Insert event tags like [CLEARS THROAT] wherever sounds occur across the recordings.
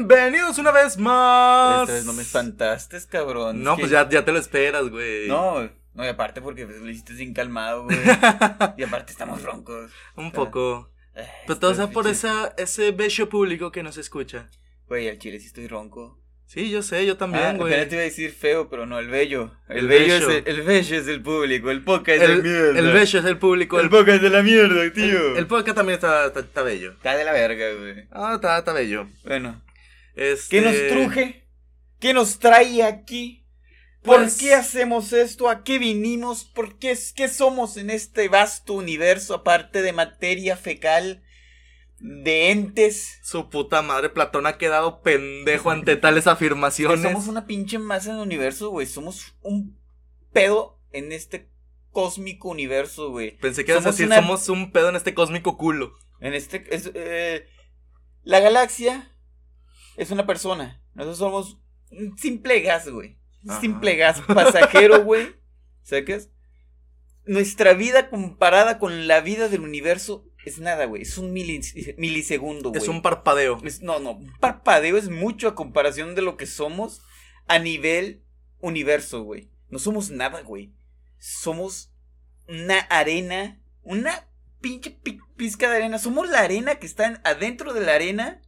Bienvenidos una vez más. Esta vez no me espantaste, cabrón. No, Es que- pues ya, ya te lo esperas, güey. No, no, y aparte porque pues, lo hiciste sin calmado, güey. [LAUGHS] y aparte estamos roncos. Un poco. Ay, Pero todo estos sea por esa, ese bello público que nos escucha. Güey, al chile sí estoy ronco. Sí, yo sé, yo Ah, también, güey. apenas te iba a decir feo, pero no, el bello. El, El bello, bello. es el, el bello es el público, el poca es el, el mierda. el bello es el público. El El, poca es de la mierda, tío. el, podcast también está, está, está bello. Está de la verga, güey. Ah, está, está bello. Bueno, Este... ¿qué nos truje? ¿Qué nos trae aquí? ¿Por Pues- qué hacemos esto? ¿A qué vinimos? ¿Por qué, es- qué somos en este vasto universo aparte de materia fecal? ¿De entes? Su puta madre, Platón ha quedado pendejo ante tales [LAUGHS] afirmaciones. somos una pinche masa en el universo, güey. Somos un pedo en este cósmico universo, güey. Pensé que ibas a somos decir, una- somos un pedo en este cósmico culo. En este. es, eh, la galaxia es una persona. Nosotros somos un simple gas, güey. Simple gas pasajero, [LAUGHS] güey. ¿Sacas? Nuestra vida comparada con la vida del universo es nada, güey. Es un milis- milisegundo, güey. Es un parpadeo. Es- no, no, un parpadeo es mucho a comparación de lo que somos a nivel universo, güey. No somos nada, güey. Somos una arena, una pinche pi- pizca de arena. Somos la arena que está en- adentro de la arena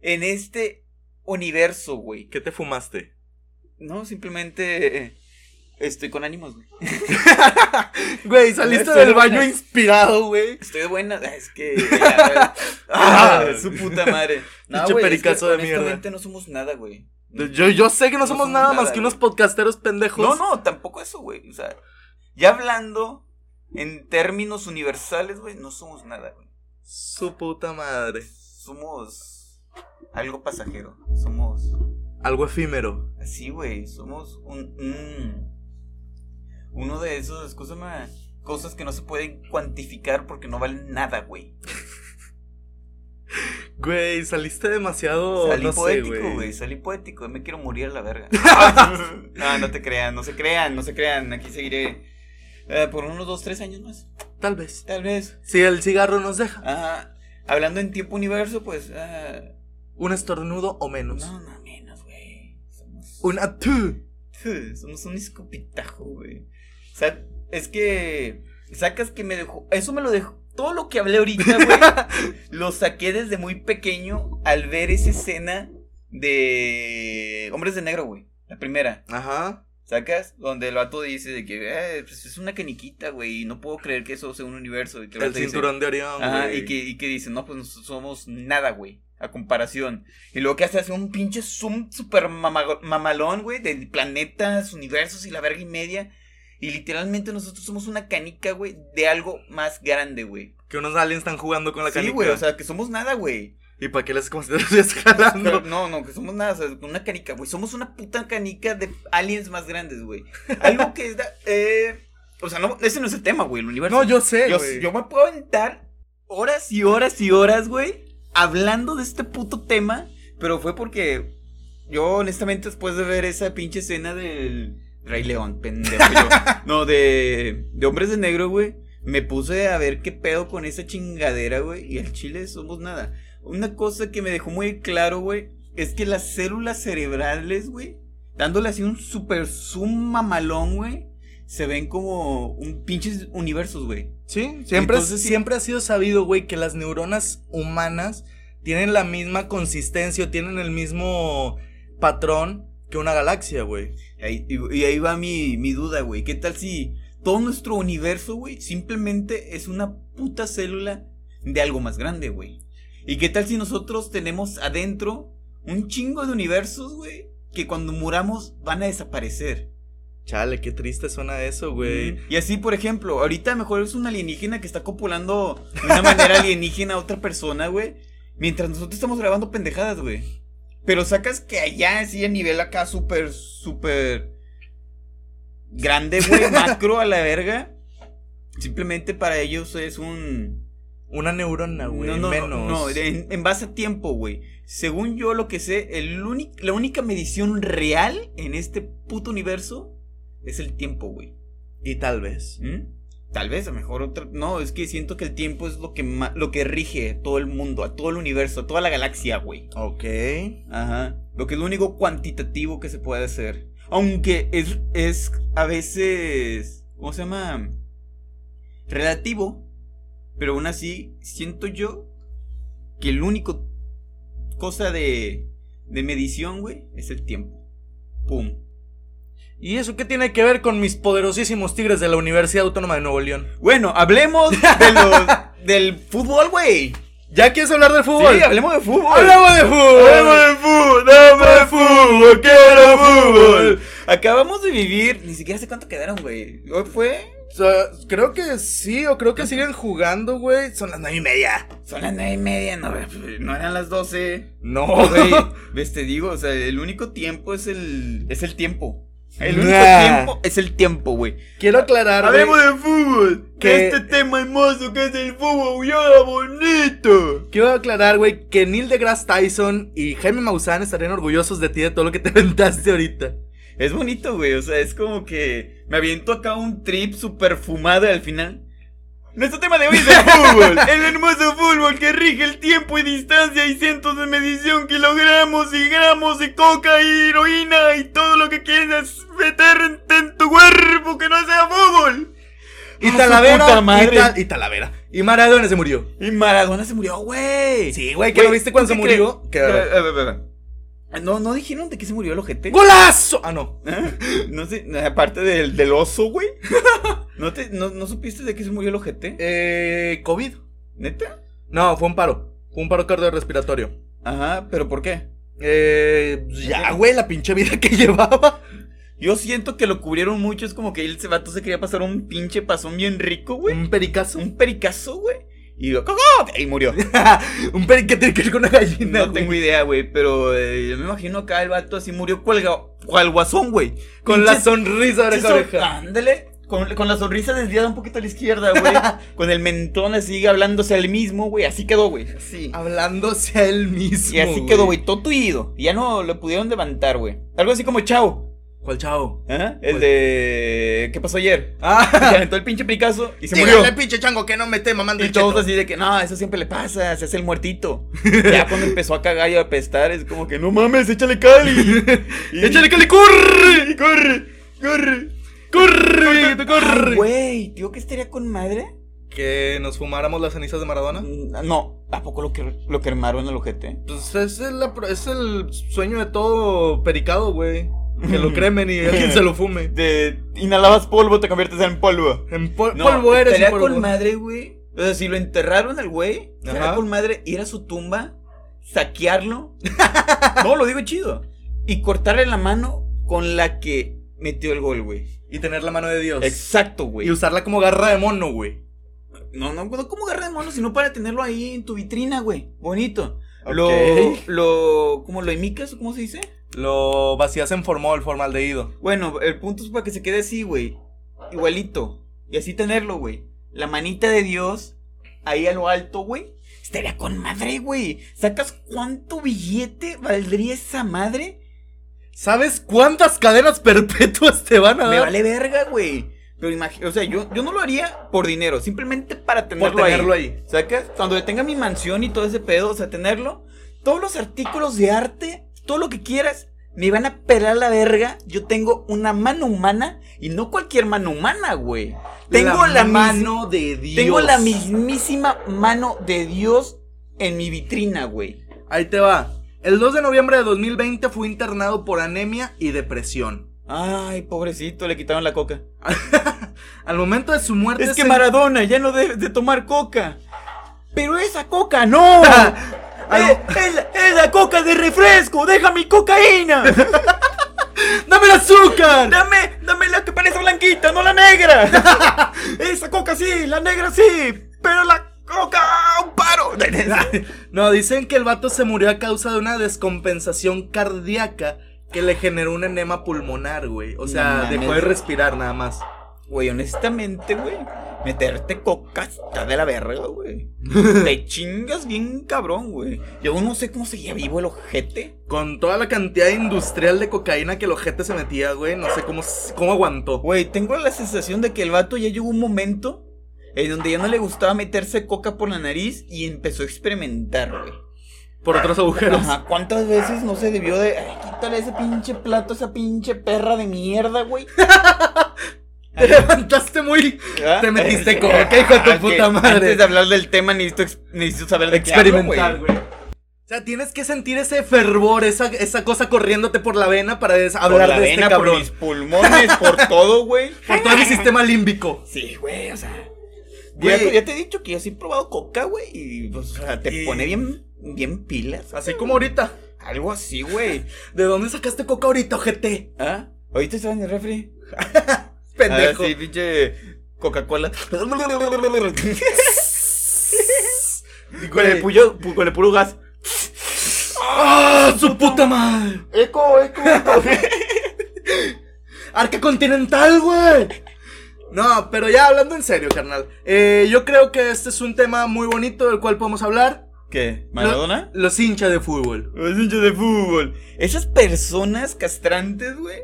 en este universo, güey. ¿Qué te fumaste? No, simplemente eh, estoy con ánimos, güey. [LAUGHS] Güey, saliste Estoy del baño buena. inspirado, güey. Estoy de buena. ah, Es que. ya, [LAUGHS] ah, su puta madre. [LAUGHS] Pinche güey, es pericazo que de mierda. no somos nada, güey. Yo, yo sé que no No somos somos nada nada, más que unos podcasteros pendejos. No, no, tampoco eso, güey. O sea, ya hablando en términos universales, güey, no somos nada, güey. Su puta madre. Somos algo pasajero. Somos Algo efímero. así, güey. Somos un, un- uno de esos cosas, cosas que no se pueden cuantificar porque no valen nada, güey. [LAUGHS] Güey, saliste demasiado. Salí no poético, güey. Salí poético. Me quiero morir a la verga. [LAUGHS] [LAUGHS] no, no te crean, no se crean, no se crean. Aquí seguiré eh, por unos dos, tres años más. Tal vez. Tal vez. Si el cigarro nos deja. Ajá. Hablando en tiempo universo, pues. ah, Un estornudo o menos. no, no menos, güey. Somos. Una tu. Somos un escopitajo, güey. O sea, es que. Sacas que me dejó. Eso me lo dejó. Todo lo que hablé ahorita, güey. [LAUGHS] lo saqué desde muy pequeño al ver esa escena de. Hombres de Negro, güey. La primera. Ajá. ¿Sacas? Donde el vato dice de que eh, pues es una caniquita, güey, y no puedo creer que eso sea un universo. Y que El vato dice, cinturón de Orión. Ajá, güey. y que, y que dice, no, pues nosotros somos nada, güey, a comparación. Y luego que hace hace un pinche zoom super mama- mamalón, güey, de planetas, universos y la verga y media. Y literalmente nosotros somos una canica, güey, de algo más grande, güey. Que unos aliens están jugando con la Sí, canica. güey, o sea, que somos nada, güey. ¿Y para qué les estuvieras jalando? [LAUGHS] No, no, que somos nada, o sea, una canica, güey. Somos una puta canica de aliens más grandes, güey. Algo que es, da- [LAUGHS] eh, o sea, no, ese no es el tema, güey, el universo. No, yo sé, yo, güey. yo me puedo aventar horas y horas y horas, güey, hablando de este puto tema, pero fue porque yo, honestamente, después de ver esa pinche escena del Rey León, pendejo, yo, [LAUGHS] no, de, de Hombres de Negro, güey, me puse a ver qué pedo con esa chingadera, güey, y al chile somos nada. Una cosa que me dejó muy claro, güey, es que las células cerebrales, güey, dándole así un super zoom mamalón, güey, se ven como un pinches universos, güey. Sí, siempre, Entonces, siempre ha sido sabido, güey, que las neuronas humanas tienen la misma consistencia, o tienen el mismo patrón que una galaxia, güey. Y ahí va mi, mi duda, güey. ¿Qué tal si todo nuestro universo, güey, simplemente es una puta célula de algo más grande, güey? ¿Y qué tal si nosotros tenemos adentro un chingo de universos, güey, que cuando muramos van a desaparecer? Chale, qué triste suena eso, güey. Y así, por ejemplo, ahorita mejor es un alienígena que está copulando de una manera alienígena a otra persona, güey. Mientras nosotros estamos grabando pendejadas, güey. Pero sacas que allá, así a nivel acá, súper, súper grande, güey, [LAUGHS] macro a la verga. Simplemente para ellos es un... Una neurona, güey, no, no, menos. no, no, en, en base a tiempo, güey. Según yo lo que sé, el la única medición real en este puto universo es el tiempo, güey. Y tal vez. ¿Mm? Tal vez, a lo mejor otra. No, es que siento que el tiempo es lo que, ma- lo que rige a todo el mundo, a todo el universo, a toda la galaxia, güey. Ok. Ajá. Lo que es lo único cuantitativo que se puede hacer. Aunque es, es a veces. ¿Cómo se llama? Relativo. Pero aún así, siento yo que el único cosa de, de medición, güey, es el tiempo. Pum. ¿Y eso qué tiene que ver con mis poderosísimos tigres de la Universidad Autónoma de Nuevo León? Bueno, hablemos de los, [LAUGHS] del fútbol, güey. ¿Ya quieres hablar del fútbol? Sí, hablemos de fútbol. ¡Hablamos de fútbol! Hablemos de fútbol, dame fútbol, quiero fútbol. Acabamos de vivir, ni siquiera sé cuánto quedaron, güey. Hoy fue. O sea, creo que sí, o creo que siguen jugando, güey. Son las nueve y media. Son las nueve y media, no, no eran las doce. No, Güey, [LAUGHS] ves, te digo, o sea, el único tiempo es el. es el tiempo. El único Nah. tiempo es el tiempo, güey. Quiero aclarar, güey, de fútbol. Que- Este tema hermoso que es el fútbol, ya bonito. Quiero aclarar, güey, que Neil deGrasse Tyson y Jaime Maussan estarían orgullosos de ti de todo lo que te [LAUGHS] aventaste ahorita. Es bonito, güey. O sea, es como que me aviento acá un trip super fumado y al final. Nuestro tema de hoy es el fútbol. [LAUGHS] el hermoso fútbol que rige el tiempo y distancia y cientos de medición, kilogramos y gramos de coca y heroína y todo lo que quieras meter en, tu cuerpo que no sea fútbol. Y Ah, Talavera. madre. Y, y Talavera. Y Maradona se murió. Y Maradona se murió, güey. Sí, güey, ¿qué lo viste cuando ¿tú se murió? Que- A ver, a ver, a ver. No, no dijeron de qué se murió el ojete. ¡Golazo! Ah, no. [LAUGHS] No sé, aparte del, del oso, güey. ¿No, te, no, ¿No supiste de qué se murió el ojete? Eh, ¿COVID? ¿Neta? No, fue un paro. Fue un paro cardiorrespiratorio. Ajá, pero ¿por qué? Eh, pues ya, güey, la pinche vida que [LAUGHS] llevaba. Yo siento que lo cubrieron mucho. Es como que el vato se quería pasar un pinche pasón bien rico, güey. Un pericazo. Un pericazo, güey. Y lo cagó. Y murió. [LAUGHS] un perique tiene que ver con una gallina. No tengo idea, güey. Pero eh, yo me imagino acá el vato así murió cuelga, cual guasón, güey. Con la sonrisa de oreja oreja. Ándale. Con, con la sonrisa desviada un poquito a la izquierda, güey. [LAUGHS] con el mentón así hablándose al mismo, güey. Así quedó, güey. Así. Hablándose a él mismo. Y así quedó, güey, todo tuido. Y ya no lo pudieron levantar, güey. Algo así como Chao. ¿Cuál chavo? ¿Ah? El ¿Cuál? de. ¿Qué pasó ayer? [LAUGHS] [LAUGHS] Se Ah, aventó el pinche Picasso y se murió. dígale, pinche chango que no me esté mamando Y el todos cheto. así de que, no, eso siempre le pasa, se hace el muertito. [LAUGHS] ya cuando empezó a cagar y a apestar, es como que, no mames, échale cali. Y- ¡Échale, Cali, corre! y corre, corre. ¡Corre, te Ah, corre! Güey, tío, que estaría con madre? ¿Que nos fumáramos las cenizas de Maradona? Mm, No, ¿a poco lo, que, lo quemaron el ojete? Pues es el, es el sueño de todo pericado, güey. Que lo cremen y [LAUGHS] alguien se lo fume. De inhalabas polvo, te conviertes en polvo. En pol- No, polvo eres estaría polvo. con madre, güey. O sea, si lo enterraron al güey, estaría con madre ir a su tumba, saquearlo. [LAUGHS] no, lo digo chido. Y cortarle la mano con la que metió el gol, güey. Y tener la mano de Dios. Exacto, güey. Y usarla como garra de mono, güey. No, no, no como garra de mono, sino para tenerlo ahí en tu vitrina, güey. Bonito. Ok. Lo, lo, ¿cómo lo imicas? ¿Cómo se dice? Lo vacías en formol, formaldehído. Bueno, el punto es para que se quede así, güey. Igualito. Y así tenerlo, güey. La manita de Dios ahí a lo alto, güey. Estaría con madre, güey. ¿Sacas cuánto billete valdría esa madre? ¿Sabes cuántas cadenas [LAUGHS] perpetuas te van a dar? Me vale verga, güey. Pero imagínate, o sea, yo, yo no lo haría por dinero, simplemente para por tenerlo, tenerlo ahí. ahí. ¿Sacas? Cuando yo tenga mi mansión y todo ese pedo, o sea, tenerlo, todos los artículos de arte, todo lo que quieras, me van a pelar la verga. Yo tengo una mano humana y no cualquier mano humana, güey. Tengo la, mano de Dios. Tengo la mismísima mano de Dios en mi vitrina, güey. Ahí te va. El 2 de noviembre de 2020 fue internado por anemia y depresión. Ay, pobrecito, le quitaron la coca. [LAUGHS] Al momento de su muerte. Es que se- Maradona ya no debe de tomar coca. Pero esa coca no. [LAUGHS] Al- es, la- es la coca de refresco. Deja mi cocaína. [LAUGHS] ¡Dame el azúcar! Dame, dame la que parece blanquita, no la negra. [LAUGHS] esa coca sí, la negra sí. Pero la coca, un paro. [LAUGHS] No, dicen que el vato se murió a causa de una descompensación cardíaca que le generó un enema pulmonar, güey. O sea, No dejó de respirar nada más. Güey, honestamente, güey. Meterte coca está de la verga, güey. [LAUGHS] Te chingas bien cabrón, güey. Yo no sé cómo seguía vivo el ojete. Con toda la cantidad industrial de cocaína que el ojete se metía, güey. No sé cómo, cómo aguantó. Güey, tengo la sensación de que el vato ya llegó un momento en donde ya no le gustaba meterse coca por la nariz y empezó a experimentar, güey. Por otros agujeros. Ajá, ¿cuántas veces no se debió de. Ay, quítale ese pinche plato, esa pinche perra de mierda, güey? [LAUGHS] Te levantaste muy. ¿Ah? Te metiste coca, hijo de tu Ah, puta que madre. Antes de hablar del tema, necesito, necesito saber de Experimentar, güey. O sea, tienes que sentir ese fervor, esa, esa cosa corriéndote por la vena para Por hablar la de vena, este por cabrón. mis pulmones, por [LAUGHS] todo, güey. Por todo mi sistema límbico. Sí, güey, o sea. Güey. Ya, te- ya te he dicho que yo sí he probado coca, güey. Y pues, o sea, te Y- pone bien, bien pilas. Así como ahorita. Algo así, güey. [LAUGHS] ¿De dónde sacaste coca ahorita, ojete? ¿Ah? ¿Ahorita estaba en el refri? [LAUGHS] Pendejo. Pinche Coca-Cola. [LAUGHS] con, el puyo- pu- con el puro gas. ¡Ah, su puta madre! Eco, eco. [LAUGHS] Arca Continental, güey. No, pero ya hablando en serio, carnal. Eh, yo creo que este es un tema muy bonito del cual podemos hablar. ¿Qué? ¿Maradona? Lo- los hinchas de fútbol. Los hinchas de fútbol. Esas personas castrantes, güey.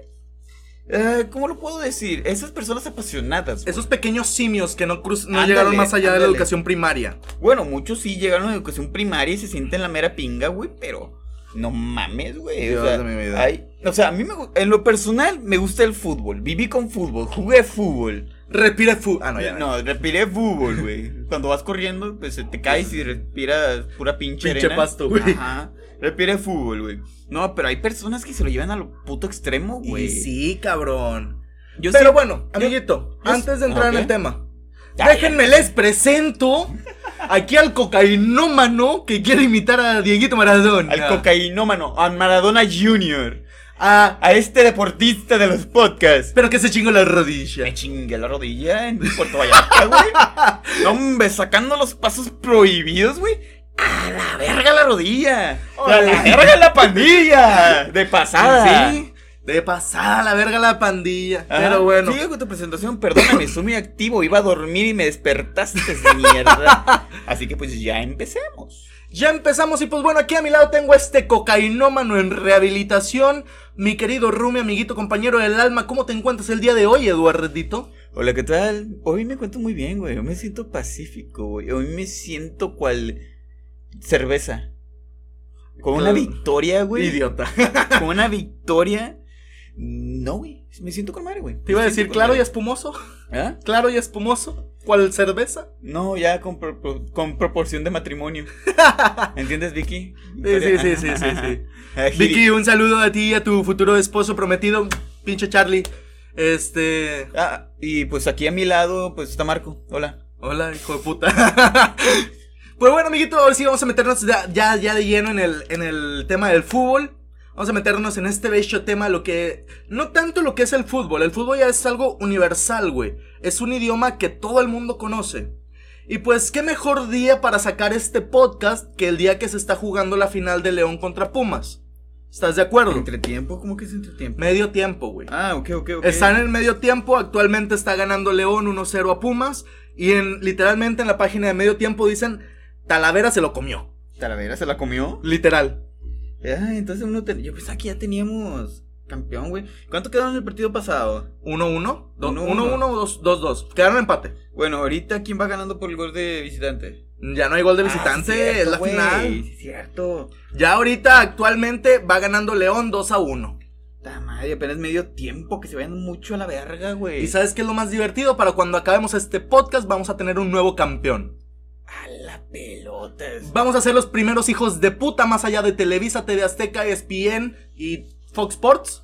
Eh, ¿Cómo lo puedo decir? Esas personas apasionadas. güey. Esos pequeños simios que no, cruz- no Ándale, llegaron más allá de la educación primaria. Bueno, muchos sí llegaron a educación primaria y se sienten la mera pinga, güey, pero no mames, güey. Dios O, sea, de mi vida. hay- o sea, a mí me, en lo personal me gusta el fútbol. Viví con fútbol, jugué fútbol. Respira fútbol. Ah, no, ya. no, respiré fútbol, güey. Cuando vas corriendo, pues te caes y respiras pura pinche, Pinche arena. pasto, güey. Ajá. Respiré fútbol, güey. No, pero hay personas que se lo llevan a lo puto extremo, güey. Sí, cabrón. Yo Pero sí- bueno, yo- amiguito, yo- antes de entrar Ah, en el tema, Ya, déjenme les presento aquí al cocainómano que quiere imitar a Dieguito Maradona. Al cocainómano, a Maradona Jr. Ah, A este deportista de los podcasts. pero que se chingó la rodilla. Me chingué la rodilla en Puerto Vallarta, güey. [LAUGHS] No, hombre, sacando los pasos prohibidos, güey. A la verga la rodilla. A la verga la pandilla. [LAUGHS] De pasada. Sí, de pasada la verga la pandilla. Ajá. Pero bueno. Sigue con tu presentación. Perdóname, soy muy activo. Iba a dormir y me despertaste de mierda. [LAUGHS] Así que pues ya empecemos. Ya empezamos y pues bueno, aquí a mi lado tengo a este cocainómano en rehabilitación. Mi querido Rumi, amiguito, compañero del alma, ¿cómo te encuentras el día de hoy, Eduardito? Hola, ¿qué tal? Hoy me encuentro muy bien, güey. Hoy me siento pacífico, güey. Hoy me siento cual cerveza. Con una victoria, güey. Idiota. [LAUGHS] Con una [LAUGHS] victoria. No, güey. Me siento con madre, güey. Te iba a decir claro y espumoso. ¿Ah? Claro y espumoso. ¿Cuál cerveza? No, ya con, pro- con proporción de matrimonio. [LAUGHS] ¿Entiendes, Vicky? Sí, sí, sí, sí, sí, sí. Vicky, un saludo a ti y a tu futuro esposo prometido, pinche Charlie. Este. Ah, y pues aquí a mi lado, pues está Marco. Hola. Hola, hijo de puta. Pues bueno, amiguito, ahora sí vamos a meternos ya, ya, ya de lleno en el, en el tema del fútbol. Vamos a meternos en este bello tema, lo que. No tanto lo que es el fútbol. El fútbol ya es algo universal, güey. Es un idioma que todo el mundo conoce. Y pues, qué mejor día para sacar este podcast que el día que se está jugando la final de León contra Pumas. ¿Estás de acuerdo? ¿Entretiempo? ¿Cómo que es entretiempo? Medio tiempo, güey. Ah, ok, ok, ok. Están en el medio tiempo, actualmente está ganando León 1-0 a Pumas. Y en literalmente en la página de medio tiempo dicen Talavera se lo comió. ¿Talavera se la comió? Literal. Ah, entonces uno ten- Yo pensaba que ya teníamos campeón, güey. ¿Cuánto quedó en el partido pasado? 1-1, do- 1-1. 1-1, 2-2. Quedaron empate. Bueno, ahorita ¿quién va ganando por el gol de visitante? Ya no hay gol de Ah, visitante, cierto, es la güey, final. sí, cierto. Ya ahorita actualmente va ganando León 2 a 1. Ta madre, apenas medio tiempo, que se vayan mucho a la verga, güey. ¿Y sabes qué es lo más divertido? Para cuando acabemos este podcast vamos a tener un nuevo campeón. A la pelota. Vamos a ser los primeros hijos de puta más allá de Televisa, TV Azteca, ESPN y Fox Sports.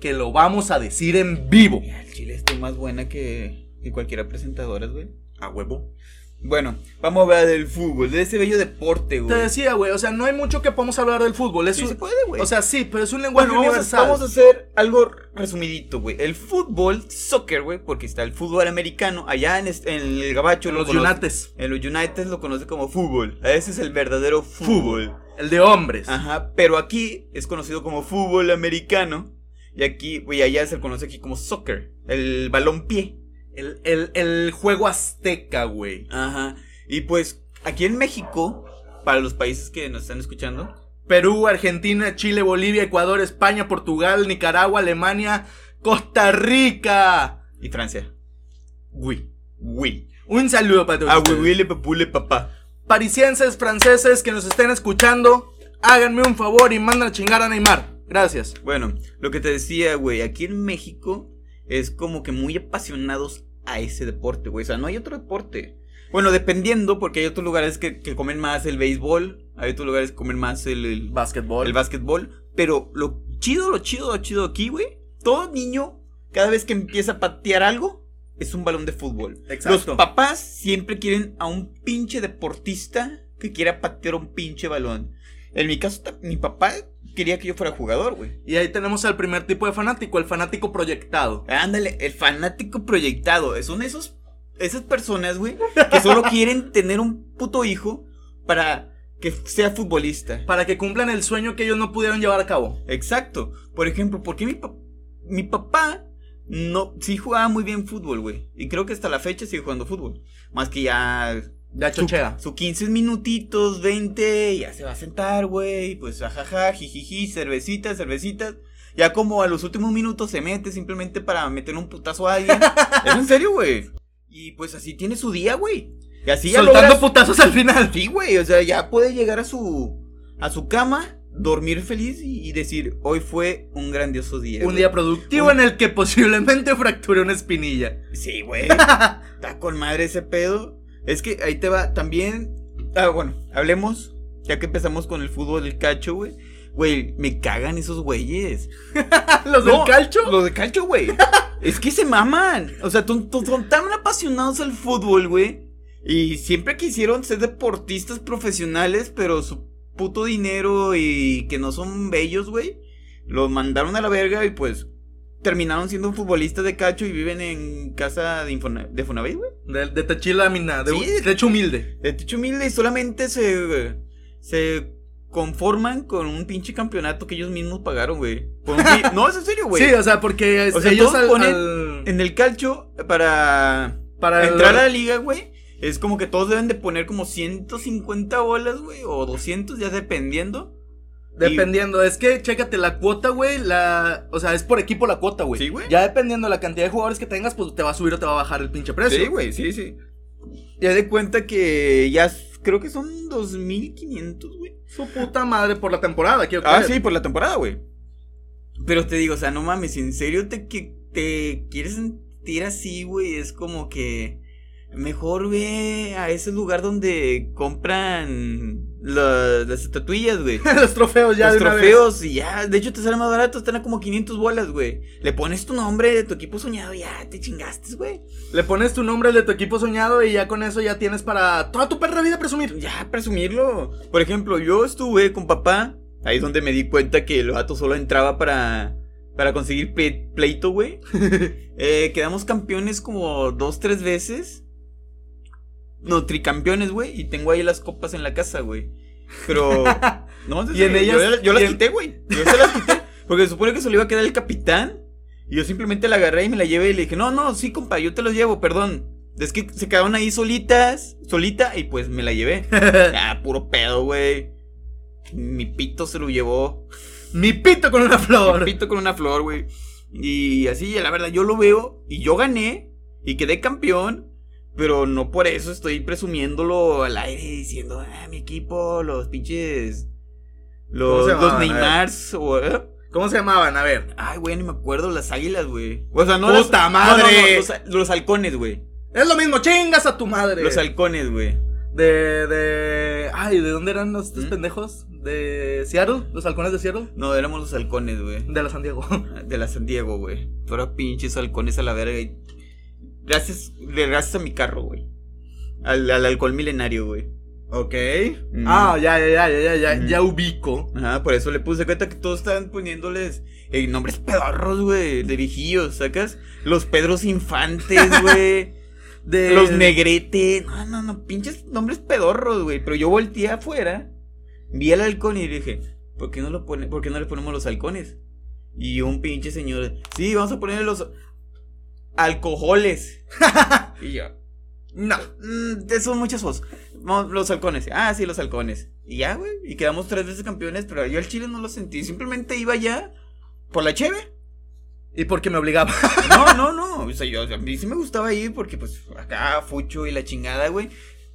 Que lo vamos a decir en vivo. Mira, el chile estoy más buena que, que cualquiera presentadora, güey. A huevo. Bueno, vamos a hablar del fútbol, de ese bello deporte, Te güey. decía, güey, o sea, no hay mucho que podamos hablar del fútbol. Es Sí un- se puede, güey. o sea, sí, pero es un lenguaje bueno, vamos a, universal. vamos a hacer algo resumidito, güey. El fútbol, soccer, güey, porque está el fútbol americano. Allá en, este- en el gabacho lo los Yunates, En los United lo conoce como fútbol. Ese es el verdadero fútbol. el de hombres. Ajá, pero aquí es conocido como fútbol americano. Y aquí, güey, allá se le conoce aquí como soccer. El balón pie. El, el, el juego azteca, güey. Ajá. Y pues aquí en México, para los países que nos están escuchando, Perú, Argentina, Chile, Bolivia, Ecuador, España, Portugal, Nicaragua, Alemania, Costa Rica. y Francia. Güey. Oui. Un saludo para todos. Ah, ustedes. oui, oui, le papule, papá. Parisienses, franceses que nos estén escuchando, háganme un favor y mandan a chingar a Neymar. Gracias. Bueno, lo que te decía, güey, aquí en México es como que muy apasionados a ese deporte, güey. O sea, no hay otro deporte. Bueno, dependiendo, porque hay otros lugares que, que comen más el béisbol, hay otros lugares que comen más el, el, Básquetbol. el básquetbol. Pero lo chido, lo chido, lo chido aquí, güey. Todo niño, cada vez que empieza a patear algo, es un balón de fútbol. Exacto. Los papás siempre quieren a un pinche deportista que quiera patear un pinche balón. En mi caso, mi papá quería que yo fuera jugador, güey. Y ahí tenemos al primer tipo de fanático, el fanático proyectado. Ándale, el fanático proyectado. Son esos, esas personas, güey, que solo [LAUGHS] quieren tener un puto hijo para que sea futbolista. Para que cumplan el sueño que ellos no pudieron llevar a cabo. Exacto. Por ejemplo, ¿por qué mi, pa- mi papá no sí jugaba muy bien fútbol, güey? Y creo que hasta la fecha sigue jugando fútbol. Más que ya Su, chochea. su 15 minutitos, 20, ya se va a sentar, güey. Pues ajaja, jijiji, cervecitas, cervecitas. Ya como a los últimos minutos se mete simplemente para meter un putazo a alguien. [LAUGHS] es en serio, güey. Y pues así tiene su día, güey. Y así ya Soltando logras- putazos al final. Sí, güey, o sea, ya puede llegar a su a su cama, dormir feliz y, y decir, hoy fue un grandioso día. Un güey". día productivo Un- en el que posiblemente fracture una espinilla. Sí, güey. [LAUGHS] Está con madre ese pedo. Es que ahí te va también. Ah, bueno, hablemos. Ya que empezamos con el fútbol del cacho, güey. Güey, me cagan esos güeyes. [LAUGHS] Los No, del calcho. Los de calcho, güey. [LAUGHS] es que se maman. O sea, ton- son tan apasionados al fútbol, güey. Y siempre quisieron ser deportistas profesionales, pero su puto dinero y que no son bellos, güey. Los mandaron a la verga y pues terminaron siendo futbolistas de cacho y viven en casa de, Infona- de Fonavit, güey. De, de techilámina, de, Sí. de hecho humilde. De techo humilde y solamente se, se conforman con un pinche campeonato que ellos mismos pagaron, güey. Un [LAUGHS] No, es en serio, güey. Sí, o sea, porque O sea, ellos todos al- ponen al- En el calcho, para para el- entrar a la liga, güey, es como que todos deben de poner como 150 bolas, güey, o 200, ya dependiendo. Dependiendo, es que chécate la cuota, güey, la, o sea, es por equipo la cuota, güey. Sí, güey. Ya dependiendo de la cantidad de jugadores que tengas, pues te va a subir o te va a bajar el pinche precio. Sí, güey, sí, sí. Ya de cuenta que ya creo que son 2500, güey. Su puta madre por la temporada, quiero Ah, creer. sí, por la temporada, güey. Pero te digo, o sea, no mames, ¿en serio te, que, te quieres sentir así, güey? Es como que mejor ve a ese lugar donde compran la- las estatuillas, güey. [LAUGHS] Los trofeos ya Los de una vez. trofeos y ya, de hecho te sale más barato, están a como 500 bolas, güey. Le pones tu nombre de tu equipo soñado y ya te chingaste, güey. Le pones tu nombre de tu equipo soñado y ya con eso ya tienes para toda tu perra vida presumir. Ya, presumirlo. Por ejemplo, yo estuve con papá, ahí es donde me di cuenta que el vato solo entraba para, para conseguir ple- pleito, güey. [LAUGHS] Eh, quedamos campeones como dos, tres veces. No, tricampeones, güey. Y tengo ahí las copas en la casa, güey. Pero. [LAUGHS] No, Y en ellas- Yo, yo las en- quité, güey. Yo se las quité. Porque se supone que se lo iba a quedar el capitán. Y yo simplemente la agarré y me la llevé y le dije, no, no, sí, compa, yo te los llevo, perdón. Es que se quedaron ahí solitas, solita, y pues me la llevé. [LAUGHS] Ah, puro pedo, güey. Mi pito se lo llevó. Mi pito con una flor. Mi pito con una flor, güey. Y así, la verdad, yo lo veo y yo gané y quedé campeón. Pero no por eso estoy presumiéndolo al aire diciendo, ah, mi equipo, los pinches. ¿Cómo Los, los. Neymars o. ¿eh? ¿Cómo se llamaban? A ver. Ay, güey, ni me acuerdo, las águilas, güey. O sea, no ¡Puta las- madre! no, no, no, los, los halcones, güey. Es lo mismo, chingas a tu madre. Los halcones, güey. De, de. Ay, ¿de dónde eran los estos ¿Mm? pendejos? ¿De Seattle? ¿Los halcones de Seattle? No, éramos los halcones, güey. De la San Diego. De la San Diego, güey. Pero pinches halcones a la verga. y- Gracias, gracias a mi carro, güey. Al, al halcón milenario, güey. ok. Mm. Ah, ya, ya, ya, ya, ya, ya, Mm. ya ubico. Ajá, por eso le puse cuenta que todos estaban poniéndoles eh, nombres pedorros, güey. De viejillos, ¿sacas? Los Pedros Infantes, [LAUGHS] güey. De. Los Negrete. No, no, no, pinches nombres pedorros, güey. Pero yo volteé afuera, vi al halcón y dije, ¿por qué no, lo pone, ¿por qué no le ponemos los halcones? Y un pinche señor, sí, vamos a ponerle los... alcoholes. [LAUGHS] y yo, no, mm, son muchas cosas. Los halcones. Ah, sí, los halcones. Y ya, güey. Y quedamos tres veces campeones, pero yo al Chile no lo sentí. Simplemente iba ya por la cheve. Y porque me obligaba. [LAUGHS] no, no, no. O sea, yo, a mí sí me gustaba ir porque, pues, acá, fucho y la chingada, güey.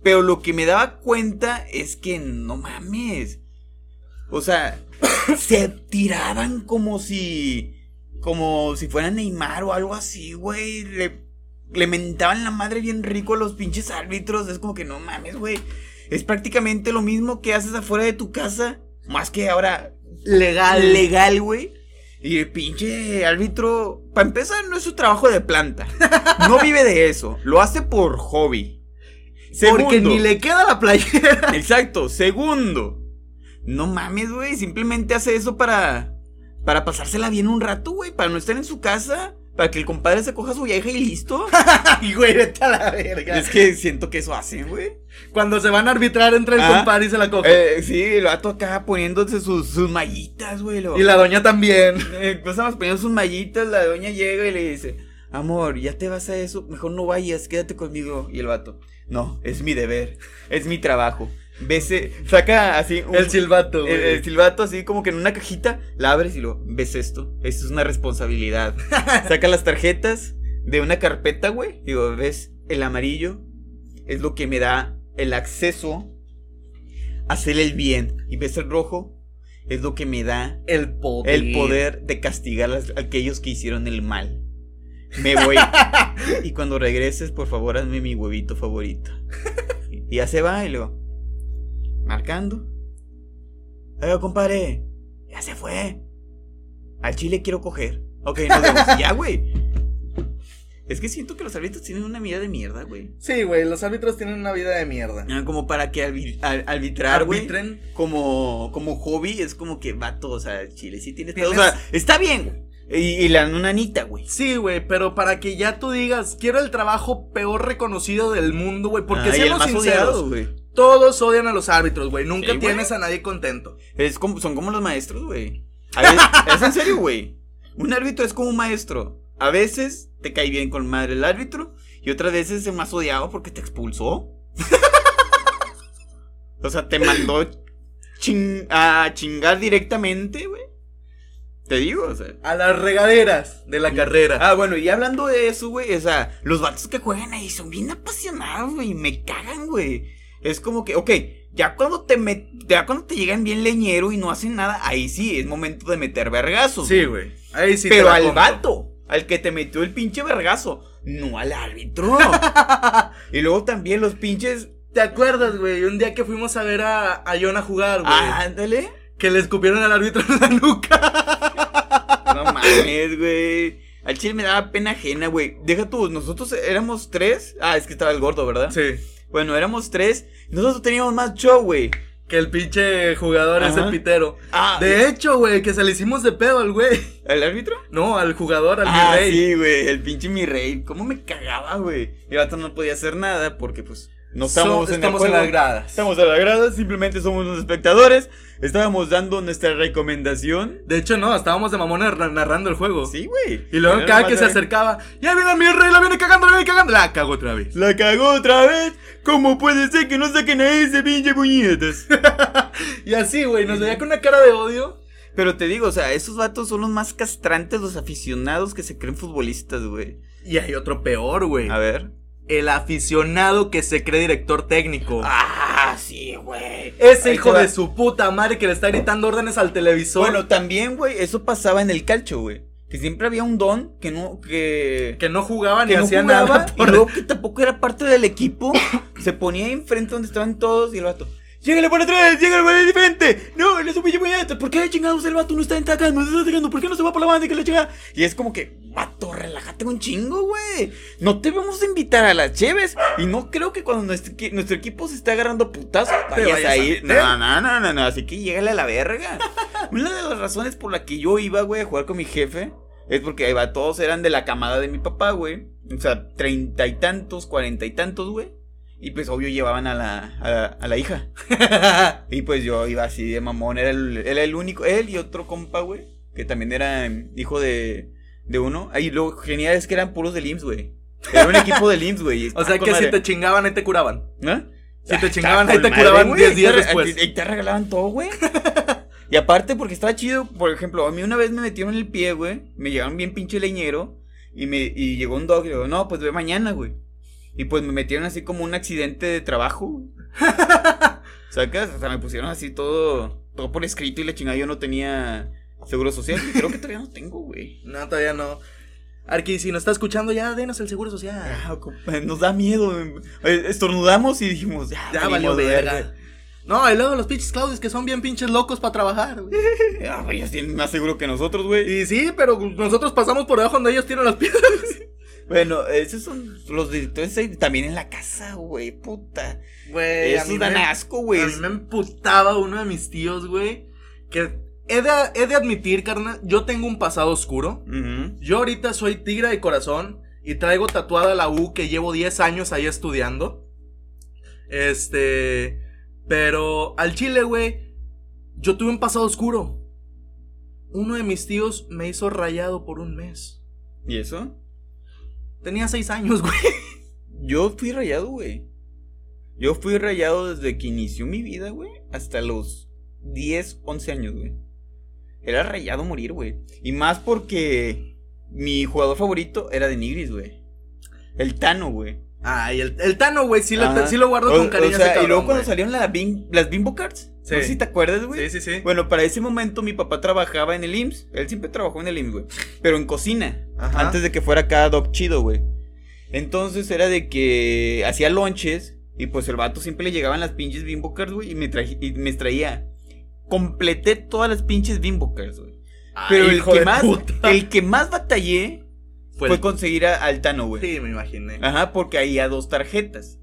Pero lo que me daba cuenta es que no mames. O sea, [COUGHS] se tiraban como si. Como si fueran Neymar o algo así, güey. Le, le mentaban la madre bien rico a los pinches árbitros. Es como que no mames, güey. Es prácticamente lo mismo que haces afuera de tu casa. Más que ahora. Legal. Legal, güey. Y el pinche árbitro, para empezar, no es su trabajo de planta. No vive de eso. Lo hace por hobby. Porque ni le queda la playera. Exacto. Segundo. No mames, güey. Simplemente hace eso para. Para pasársela bien un rato, güey. Para no estar en su casa. Para que el compadre se coja su vieja y listo. [LAUGHS] y güey, vete a la verga. Es que siento que eso hacen, güey. Cuando se van a arbitrar entre el ah, compadre y se la coge. Eh, sí, el vato acá poniéndose sus, sus mallitas, güey. Y la doña también. Eh, estamos poniendo sus mallitas, la doña llega y le dice, amor, ya te vas a eso, mejor no vayas, quédate conmigo. Y el vato, no, es mi deber, es mi trabajo. Ves, saca así el silbato, el, el, silbato así como que en una cajita, la abres y lo ves esto. Esto es una responsabilidad. [LAUGHS] saca las tarjetas de una carpeta, güey. Digo, ves, el amarillo es lo que me da el acceso a hacer el bien. Y ves el rojo es lo que me da el poder, el poder de castigar a aquellos que hicieron el mal. Me voy. [LAUGHS] y cuando regreses, por favor, hazme mi huevito favorito. [LAUGHS] Y ya se va y luego. Marcando. Oiga, compadre. Ya se fue. Al chile quiero coger. Ok, nos vemos. [LAUGHS] ya, güey. Es que siento que los árbitros tienen una vida de mierda, güey. Sí, güey, los árbitros tienen una vida de mierda. Ah, como para que arbitrar, güey. Como, como hobby, es como que vato, o sea, Chile sí tienes. O sea, está bien, güey. Y, la nunanita, güey. Sí, güey, pero para que ya tú digas, quiero el trabajo peor reconocido del mundo, güey. Porque ah, seamos sinceros, güey. Todos odian a los árbitros, güey. Nunca tienes a nadie contento. Es como, son como los maestros, güey. [LAUGHS] es en serio, güey. Un árbitro es como un maestro. A veces te cae bien con madre el árbitro y otras veces es más odiado porque te expulsó. [LAUGHS] o sea, te mandó a chingar directamente, güey. Te digo, o sea. A las regaderas de la carrera. Ah, bueno, y hablando de eso, güey, o sea, los vatos que juegan ahí son bien apasionados, güey, me cagan, güey. Es como que, ok, ya cuando te ya cuando te llegan bien leñero y no hacen nada, ahí sí, es momento de meter vergazos. Sí, güey. Ahí sí. Pero al vato, al que te metió el pinche vergazo, no al árbitro. [LAUGHS] y luego también los pinches. ¿Te acuerdas, güey? Un día que fuimos a ver a, a Jonah jugar, güey. Ah, ándale. Que le escupieron al árbitro en la nuca. [LAUGHS] no mames, güey. Al chile me daba pena ajena, güey. Deja tú, nosotros éramos tres. Ah, es que estaba el gordo, ¿verdad? Sí. Bueno, éramos tres. Nosotros teníamos más show, güey que el pinche jugador es el pitero. Ah, de hecho, güey, que se le hicimos de pedo al güey. [LAUGHS] ¿Al árbitro? No, al jugador, al ah, mi rey. Sí, güey, el pinche mi rey. ¿Cómo me cagaba, güey? Y vato no podía hacer nada porque, pues, no estamos, en, estamos en las gradas. Estamos en las gradas, simplemente somos los espectadores. Estábamos dando nuestra recomendación. De hecho, no, estábamos de mamón narrando el juego. Sí, güey. Y luego cada que se acercaba, ya viene mi rey, la viene cagando, la viene cagando. La cagó otra vez. La cagó otra vez. ¿Cómo puede ser que no saquen a ese pinche puñetas? [LAUGHS] y así, güey, nos veía con una cara de odio. Pero te digo, o sea, esos vatos son los más castrantes, los aficionados que se creen futbolistas, güey. Y hay otro peor, güey. A ver el aficionado que se cree director técnico. Ah, sí, güey. Ese hijo de su puta madre que le está gritando órdenes al televisor. Bueno, también, güey, eso pasaba en el calcho, güey. Que siempre había un don que no, que. Que no jugaba ni hacía nada. [LAUGHS] Y luego que tampoco era parte del equipo. se ponía enfrente donde estaban todos y el vato. ¡Llegale por atrás! ¡Llegale por diferente! ¡No! ¡Le supe muy ¿Por qué chingados el vato no está atacando? No está atacando. ¿Por qué no se va por la banda y que le chinga? Y es como que, vato, relájate un chingo, güey. No te vamos a invitar a las cheves. Y no creo que cuando nuestro, equipo se esté agarrando putazos, vayas a ir. No, no, no, no, no. Así que llégale a la verga. [LAUGHS] Una de las razones por la que yo iba, güey, a jugar con mi jefe es porque ahí va, todos eran de la camada de mi papá, güey. O sea, treinta y tantos, cuarenta y tantos, güey. Y pues obvio llevaban a la, a, la hija. [LAUGHS] y pues yo iba así de mamón. Era el, era el único, él y otro compa, güey. Que también era hijo de, de uno. Ahí lo genial es que eran puros del IMSS, güey. Era un equipo del IMSS, güey. [LAUGHS] O estaba sea que si te chingaban, ahí te curaban. ¿Ah? Si Ah, te estaba chingaban, ahí te madre, curaban güey. 10 días después. Y te regalaban todo, güey. y aparte, porque estaba chido, por ejemplo, a mí una vez me metieron en el pie, güey. Me llegaron bien pinche leñero. Y me y llegó un dog y digo, no, pues ve mañana, güey. Y pues me metieron así como un accidente de trabajo. [LAUGHS] ¿Sacas? O sea, me pusieron así todo, todo por escrito y la chingada yo no tenía seguro social. Y creo que todavía no tengo, güey. No, todavía no. Arqui, si nos está escuchando, ya denos el seguro social. Ah, Nos da miedo. Estornudamos y dijimos, ya, Ya valió verga. verga. No, y luego los pinches Claudios que son bien pinches locos para trabajar, güey. [LAUGHS] Ah, ellos tienen más seguro que nosotros, güey. Y sí, pero nosotros pasamos por debajo donde ellos tienen las piedras. [LAUGHS] Bueno, esos son los directores ahí, también en la casa, güey, puta. Güey, dan asco, güey. A mí me emputaba uno de mis tíos, güey. Que he de, he de admitir, carnal, yo tengo un pasado oscuro. Yo ahorita soy tigre de corazón y traigo tatuada la U que llevo 10 años ahí estudiando. Este. Pero al chile, güey, yo tuve un pasado oscuro. Uno de mis tíos me hizo rayado por un mes. ¿Y eso? Tenía 6 años, [LAUGHS] güey. Yo fui rayado, güey. Yo fui rayado desde que inició mi vida, güey, hasta los 10, 11 años, güey. Era rayado morir, güey. Y más porque mi jugador favorito era de Nigris, güey. El Tano, güey. Ay, el, el Tano, güey, sí, lo- Ajá. sí lo guardo O- con cariño. O sea, ese y luego cuando salieron la las Bimbo Cards. Sí. No sé si te acuerdas, güey. Sí, sí, sí. Bueno, para ese momento mi papá trabajaba en el IMSS. Él siempre trabajó en el IMSS, güey. Pero en cocina. Ajá. Antes de que fuera acá Doc Chido, güey. Entonces era de que hacía lonches. Y pues el vato siempre le llegaban las pinches bimbo cards, güey. Y me, traje- y me traía. Completé todas las pinches bimbo cards, güey. Ay, Pero el que, más, el que más batallé Fue fue, el- conseguir a Altano, güey. Sí, me imaginé. Ajá, porque había dos tarjetas.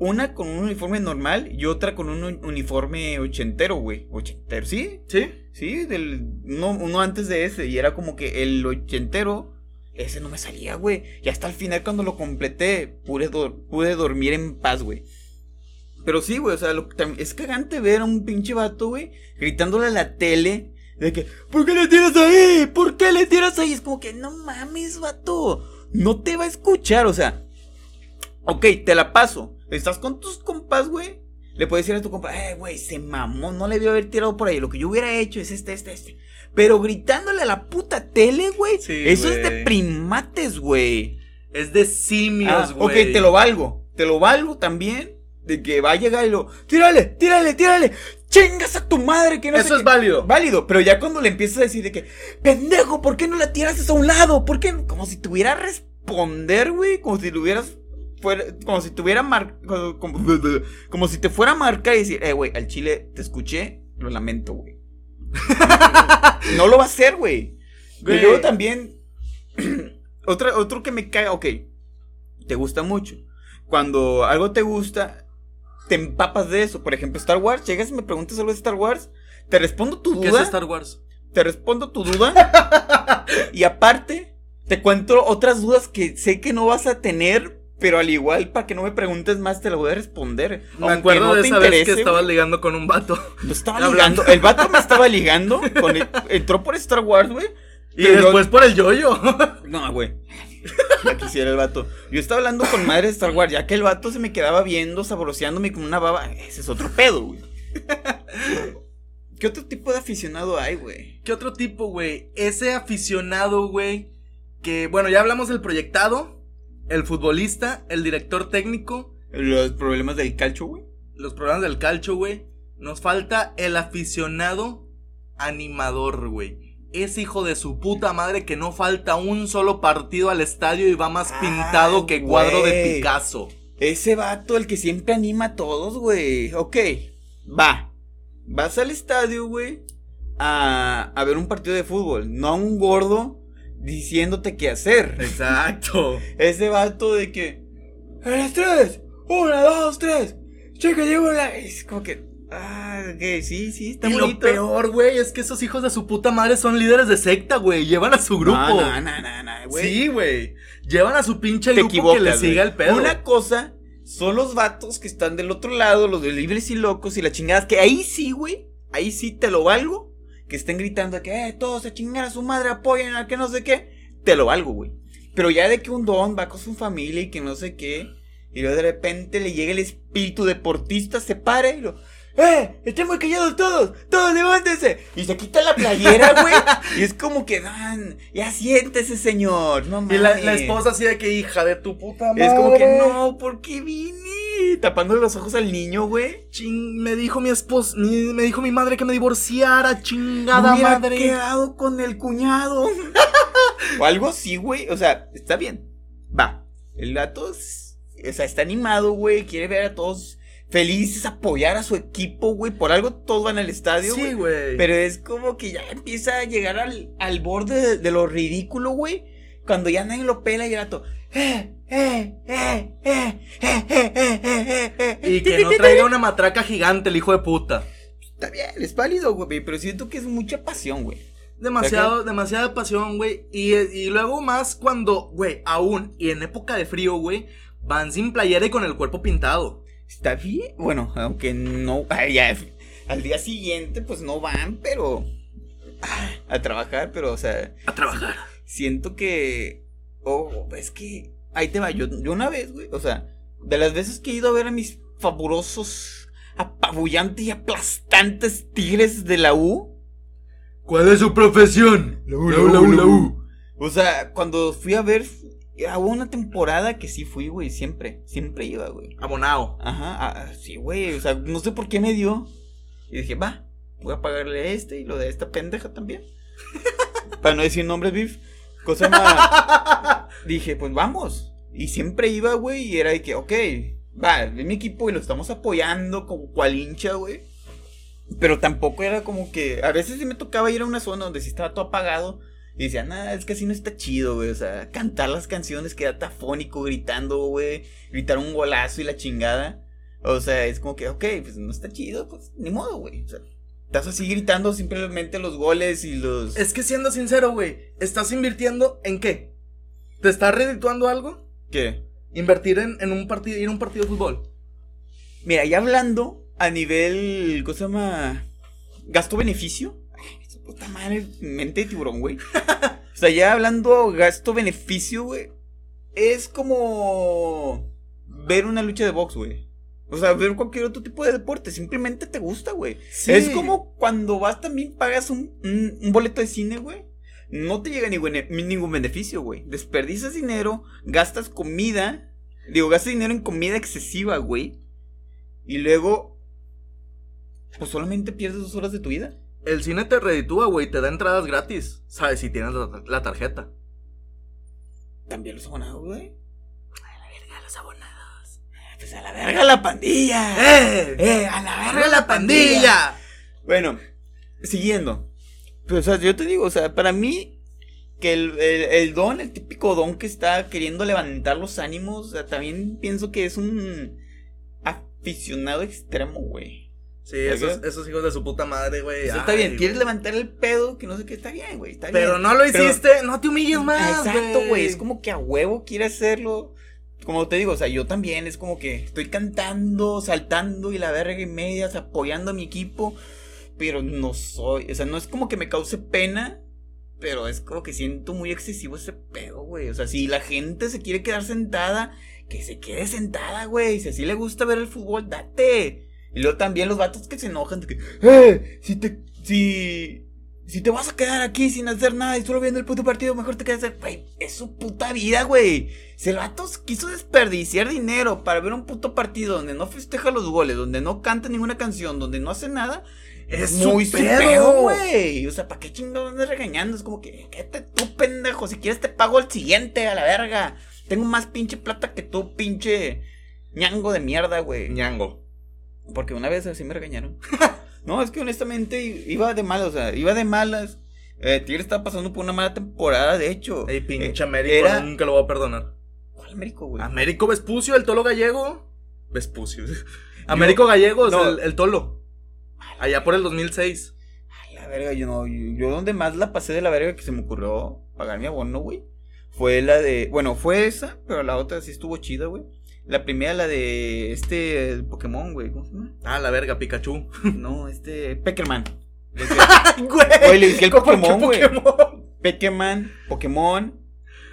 Una con un uniforme normal y otra con un uni- uniforme ochentero, güey. Ochentero, ¿sí? ¿Sí? Sí, del, uno, uno antes de ese. Y era como que el ochentero, ese no me salía, güey. Y hasta el final cuando lo completé, pude, pude dormir en paz, güey. Pero sí, güey, o sea, lo, es cagante ver a un pinche vato, güey, gritándole a la tele. De que, ¿por qué le tiras ahí? ¿Por qué le tiras ahí? Es como que, no mames, vato. No te va a escuchar, o sea. Ok, te la paso. Estás con tus compas, güey. Le puedes decir a tu compa, eh, güey, se mamó, no le debió haber tirado por ahí. Lo que yo hubiera hecho es este, este, este. Pero gritándole a la puta tele, güey. Sí, eso es de primates, güey. Es de simios, Ah, ok, güey. te lo valgo. Te lo valgo también. De que va a llegar y lo. Tírale, tírale, tírale. Chingas a tu madre, que no sé Eso es qué". válido. Válido, pero ya cuando le empiezas a decir de que, pendejo, ¿por qué no la tiraste a un lado? ¿Por qué? no?" Como si tuviera a responder, güey. Como si lo hubieras. Fuera, como si tuviera mar, como, como- [LAUGHS] como si te fuera a marcar y decir, eh, güey, al chile te escuché, lo lamento, güey. [LAUGHS] no lo va a hacer, güey. Y luego también, [CLEARS THROAT] otra, otro que me caga, ok, te gusta mucho. Cuando algo te gusta, te empapas de eso. Por ejemplo, Star Wars, llegas y me preguntas algo de Star Wars, te respondo tu ¿Qué es duda, Star Wars? te respondo tu duda, [LAUGHS] y aparte, te cuento otras dudas que sé que no vas a tener, pero al igual, para que no me preguntes más, te la voy a responder. Me Aunque acuerdo no de te esa vez que interese, estabas ligando con un vato. Lo estaba Hablando. ligando. El vato me estaba ligando. con el- entró por Star Wars, güey. Y después por el yoyo. [LAUGHS] No, güey. Ya quisiera el vato. Yo estaba hablando con madre de Star Wars, ya que el vato se me quedaba viendo, sabroseándome con una baba. Ese es otro pedo, güey. ¿Qué otro tipo de aficionado hay, güey? ¿Qué otro tipo, güey? Ese aficionado, güey. Que, bueno, ya hablamos del proyectado, el futbolista, el director técnico, Los problemas del calcho, güey. los programas del calcho, güey. Nos falta el aficionado animador, güey. Ese hijo de su puta madre que no falta un solo partido al estadio y va más Ah, pintado que cuadro de. Picasso. Ese vato, el que siempre anima a todos, güey. Ok, va. Vas al estadio, güey, a, a ver un partido de fútbol. No a un gordo diciéndote qué hacer. Exacto. [LAUGHS] Ese vato de que. A las tres. Una, dos, tres. Checa, llevo la. Es como que. Ah, ok, sí, sí, está y lo peor, güey, es que esos hijos de su puta madre son líderes de secta, güey. Llevan a su grupo. No, no, no, no, güey. Sí, güey. Llevan a su pinche te grupo que le siga el pedo. Una cosa son los vatos que están del otro lado, los de libres y locos y las chingadas, que ahí sí, güey. Ahí sí te lo valgo. Que estén gritando que, eh, todos a chingar a su madre, apoyen a que no sé qué. te lo valgo, güey. Pero ya de que un don va con su familia y que no sé qué, y luego de repente le llega el espíritu deportista, se para y lo. ¡Eh! ¡Estén muy callados todos! ¡Todos levántense! Y se quita la playera, güey. [LAUGHS] y es como que, Dan, ya siéntese, señor. No mames. Y la, la esposa así de que hija de tu puta madre. Es como que, no, ¿por qué vine? Tapándole los ojos al niño, güey. Ching, me dijo mi esposa, mi- me dijo mi madre que me divorciara, chingada Me hubiera madre. quedado con el cuñado. [LAUGHS] o algo así, güey. O sea, está bien. Va. El gato, es- o sea, está animado, güey. Quiere ver a todos felices, apoyar a su equipo, güey. Por algo todos van al estadio. Sí, güey. Pero es como que ya empieza a llegar al, al borde de, lo ridículo, güey. Cuando ya nadie lo pela y el gato. Y que no traiga una matraca gigante el hijo de puta. Está bien, es válido, güey. Pero siento que es mucha pasión, güey. Demasiado, demasiada pasión, güey. Y, y luego más cuando, güey, aún y en época de frío, güey, van sin playera y con el cuerpo pintado. Está bien. Bueno, aunque no. ay, ya, al día siguiente, pues no van, pero. A trabajar, pero, o sea. A trabajar. Siento que. Oh, es que. Ahí te va. Yo, yo una vez, güey. O sea, de las veces que he ido a ver a mis fabulosos, apabullantes y aplastantes tigres de la U. ¿Cuál es su profesión? La U, la U, la U, la U. O sea, cuando fui a ver. Hubo una temporada que sí fui, güey. Siempre. Siempre iba, güey. Abonado. Ajá, ah, sí, güey, o sea, no sé por qué me dio. Y dije, va, voy a pagarle a este y lo de esta pendeja también. [LAUGHS] Para no decir nombres, beef. Cosa más. [LAUGHS] dije, pues vamos. Y siempre iba, güey, y era de que, ok, va, es mi equipo y lo estamos apoyando como cual hincha, güey. Pero tampoco era como que. A veces sí me tocaba ir a una zona donde sí estaba todo apagado. Y decía, nada, es que así no está chido, güey. O sea, cantar las canciones, quedarte afónico, gritando, güey. Gritar un golazo y la chingada. O sea, es como que, ok, pues no está chido, pues ni modo, güey. O sea, estás así gritando simplemente los goles y los. Es que siendo sincero, güey, ¿estás invirtiendo en qué? ¿Te está redituando algo? ¿Qué? Invertir en, en un partido, ir a un partido de fútbol. Mira, ya hablando a nivel. ¿Cómo se llama? Gasto-beneficio. Puta madre, mente de tiburón, güey. o sea, ya hablando gasto-beneficio, güey. Es como. Ver una lucha de box, güey. O sea, ver cualquier otro tipo de deporte. Simplemente te gusta, güey. Sí. Es como cuando vas también pagas un, un- un boleto de cine, güey. No te llega ningún, ningún beneficio, güey. Desperdicias dinero, gastas comida. Digo, gastas dinero en comida excesiva, güey. Y luego, pues solamente pierdes dos horas de tu vida. El cine te reditúa, güey, te da entradas gratis. ¿Sabes? Si tienes la, la tarjeta. También los abonados, güey. A la verga, los abonados. Pues a la verga la pandilla. ¡Eh! ¡Eh! A la verga ¡Verga la pandilla! Bueno, siguiendo. O sea, yo te digo, o sea, para mí, que el, el- el don, el típico don que está queriendo levantar los ánimos, o sea, también pienso que es un aficionado extremo, güey. Sí, esos, esos hijos de su puta madre, güey. Sea, está Ay, bien, quieres levantar el pedo, que no sé qué, está bien, güey, está Pero bien. no lo Pero- hiciste, no te humilles más. Exacto, güey, es como que a huevo quiere hacerlo. Como te digo, o sea, yo también es como que estoy cantando, saltando y la verga y medias, apoyando a mi equipo, pero no soy, o sea, no es como que me cause pena, pero es como que siento muy excesivo ese pedo, güey. O sea, si la gente se quiere quedar sentada, que se quede sentada, güey. Si así le gusta ver el fútbol, date. Y luego también los vatos que se enojan de que, eh, si te, si, si te vas a quedar aquí sin hacer nada y solo viendo el puto partido, mejor te quedas, güey, es su puta vida, güey. Si el vato quiso desperdiciar dinero para ver un puto partido donde no festeja los goles, donde no canta ninguna canción, donde no hace nada, Es muy su pedo, güey. O sea, ¿para qué chingados andas regañando? Es como que, quédate tú, pendejo. Si quieres te pago el siguiente, a la verga. Tengo más pinche plata que tú, pinche ñango de mierda, güey. Ñango. Porque una vez así me regañaron. [LAUGHS] no, es que honestamente iba de malas, o sea, iba de malas. Eh, Tigre estaba pasando por una mala temporada, de hecho. Ey, pinche Eh, Américo, Era... nunca lo voy a perdonar. ¿Cuál Américo, güey? Américo Vespucio, el tolo gallego. Vespucio. [LAUGHS] Américo Gallegos, no. el, el tolo. Allá por el 2006. Ay, la verga, yo no. Yo, yo donde más la pasé de la verga que se me ocurrió pagar mi abono, güey. Fue la de. Bueno, fue esa, pero la otra sí estuvo chida, güey. La primera, la de este el Pokémon, güey. ¿Cómo se llama? Ah, la verga, Pikachu. [LAUGHS] No, este. Peckerman. [LAUGHS] Güey. Güey, le dije el ¿Cómo que Pokémon, güey. Peckerman, Pokémon.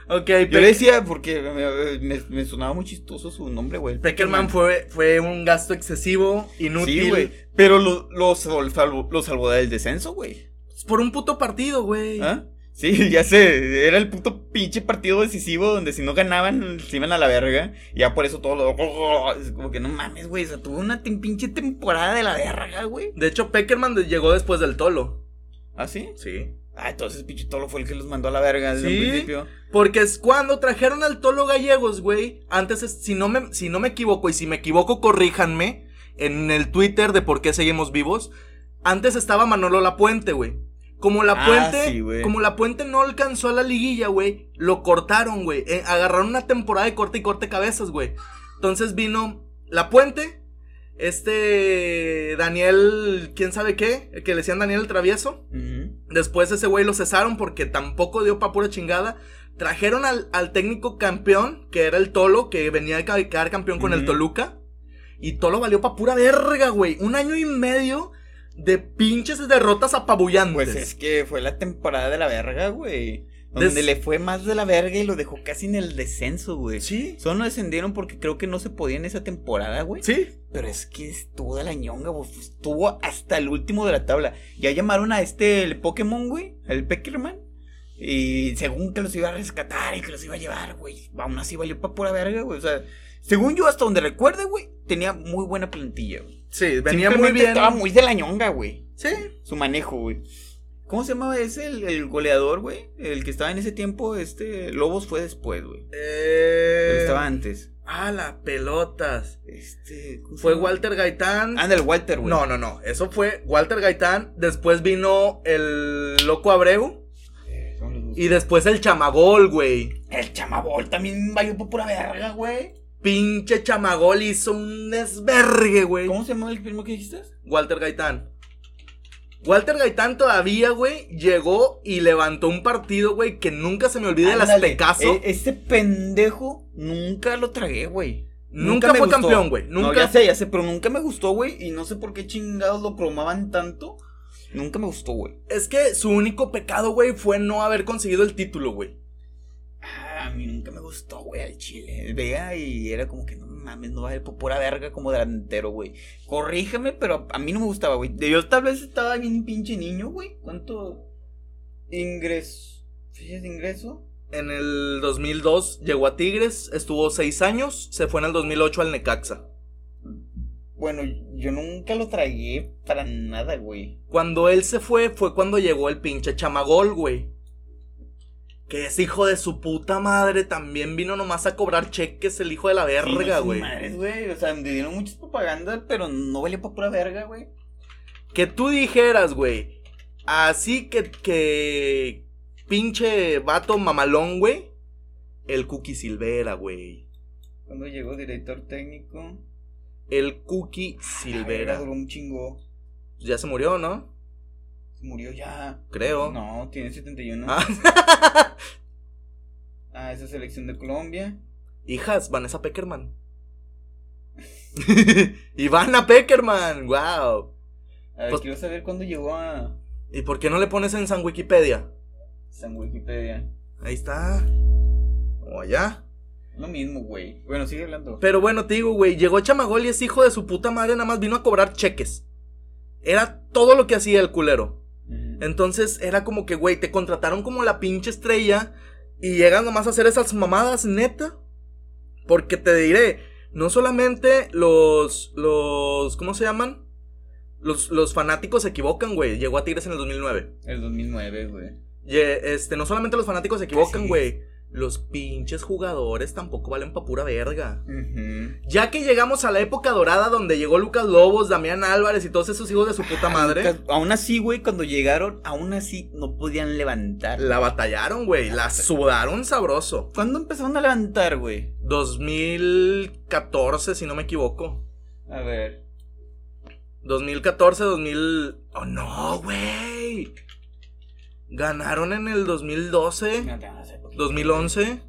Ok, Yo le decía porque me, me- me sonaba muy chistoso su nombre, güey. Peckerman fue, fue un gasto excesivo, inútil. Sí, güey. Pero lo, lo, sal- salvó, lo salvó del descenso, güey. Por un puto partido, güey. ¿Ah? Sí, [LAUGHS] ya sé, era el puto pinche partido decisivo donde si no ganaban se iban a la verga. Y ya por eso todo lo... [LAUGHS] Es como que no mames, güey, o sea, tuvo una pinche temporada de la verga, güey. De hecho, Peckerman llegó después del Tolo. ¿Ah, sí? Sí. Ah, entonces pinche Tolo fue el que los mandó a la verga desde Sí. un principio. Porque es cuando trajeron al Tolo Gallegos, güey. Antes, es- si no, me, si no me equivoco, y si me equivoco, corríjanme en el Twitter de por qué seguimos vivos. Antes estaba Manolo Lapuente, güey. Como la Ah, Puente, sí, como la Puente no alcanzó a la liguilla, güey, lo cortaron, güey. Eh, agarraron una temporada de corte y corte cabezas, güey. Entonces vino la Puente, este Daniel, quién sabe qué, que le decían Daniel el Travieso. Después ese güey lo cesaron porque tampoco dio pa' pura chingada. Trajeron al, al técnico campeón, que era el Tolo, que venía a quedar campeón con el. Toluca. Y Tolo valió pa' pura verga, güey. Un año y medio de pinches derrotas apabullantes. Pues es que fue la temporada de la verga, güey. Donde Des- le fue más de la verga y lo dejó casi en el descenso, güey. Sí. Solo no descendieron porque creo que no se podía en esa temporada, güey. Sí. Pero es que estuvo de la ñonga, güey. Estuvo hasta el último de la tabla. Ya llamaron a este el Pokémon, güey. El Peckerman. Y según que los iba a rescatar y que los iba a llevar, güey. Aún así valió pa' pura verga, güey. O sea, según yo, hasta donde recuerde, güey, tenía muy buena plantilla, güey. Sí, venía muy bien. Estaba muy de la ñonga, güey. Sí. Su manejo, güey. ¿Cómo se llamaba ese? El, el goleador, güey. El que estaba en ese tiempo, este. Lobos fue después, güey. Eh... estaba antes. Ah, la pelotas. Este. ¿cómo se Fue? Walter Gaitán. Anda, el Walter, güey. No, no, no. Eso fue Walter Gaitán. Después vino el Loco Abreu. Eh. Y después el Chamagol, güey. El chamabol también valió por pura verga, güey. Pinche Chamagol hizo un desvergue, güey. ¿Cómo se llamaba el primo que dijiste? Walter Gaitán. Walter Gaitán todavía, güey, llegó y levantó un partido, güey, que nunca se me olvide el Aztecaso. e- ese pendejo nunca lo tragué, güey. Nunca me fue gustó. campeón, güey. No, Nunca. ya sé, ya sé, pero nunca me gustó, güey. Y no sé por qué chingados lo promaban tanto. Nunca me gustó, güey. Es que su único pecado, güey, fue no haber conseguido el título, güey. A mí nunca me gustó, güey, al chile. Vea y era como que no mames, no vale por pura verga como delantero, güey. Corrígeme, pero a mí no me gustaba, güey. Yo tal vez estaba bien pinche niño, güey. ¿Cuánto ingreso? ¿Fichas de ingreso? En el 2002 llegó a Tigres, estuvo seis años, se fue en el 2008 al Necaxa. Bueno, yo nunca lo tragué para nada, güey. Cuando él se fue, fue cuando llegó el pinche chamagol, güey. Que es hijo de su puta madre, también vino nomás a cobrar cheques el hijo de la verga, güey. Madres, güey. O sea, me dieron muchas propaganda, pero no valía para pura verga, güey. Que tú dijeras, güey, así que, que pinche vato mamalón, güey. El Cookie Silvera, güey. Cuando llegó director técnico. El Cookie Silvera duró un chingo. Ya se murió, ¿no? Murió ya. Creo. No, tiene 71. Ah. [LAUGHS] Ah, esa selección de Colombia. Hijas, Vanessa Peckerman. [LAUGHS] Ivana Peckerman, wow. A ver, Pues- quiero saber cuándo llegó a ¿Y por qué no le pones en San Wikipedia? San Wikipedia. Ahí está. O allá. Lo mismo, güey. Bueno, sigue hablando. Pero bueno, te digo, güey, llegó Chamagol y es hijo de su puta madre, nada más vino a cobrar cheques. Era todo lo que hacía el culero. Entonces era como que, güey, te contrataron como la pinche estrella y llegan nomás a hacer esas mamadas, neta. Porque te diré, no solamente los, los, ¿cómo se llaman? Los, los fanáticos se equivocan, güey. Llegó a Tigres en el 2009. El 2009, güey. Ye- este, no solamente los fanáticos se equivocan, güey. Los pinches jugadores tampoco valen pa' pura verga. Ya que llegamos a la época dorada donde llegó Lucas Lobos, Damián Álvarez y todos esos hijos de su puta madre. Lucas- Aún así, güey, cuando llegaron, aún así no podían levantar. La batallaron, güey. La sudaron sabroso. ¿Cuándo empezaron a levantar, güey? 2014, si no me equivoco. A ver. 2014, 2000. Oh, no, güey. Ganaron en el 2012, No poquito. 2011.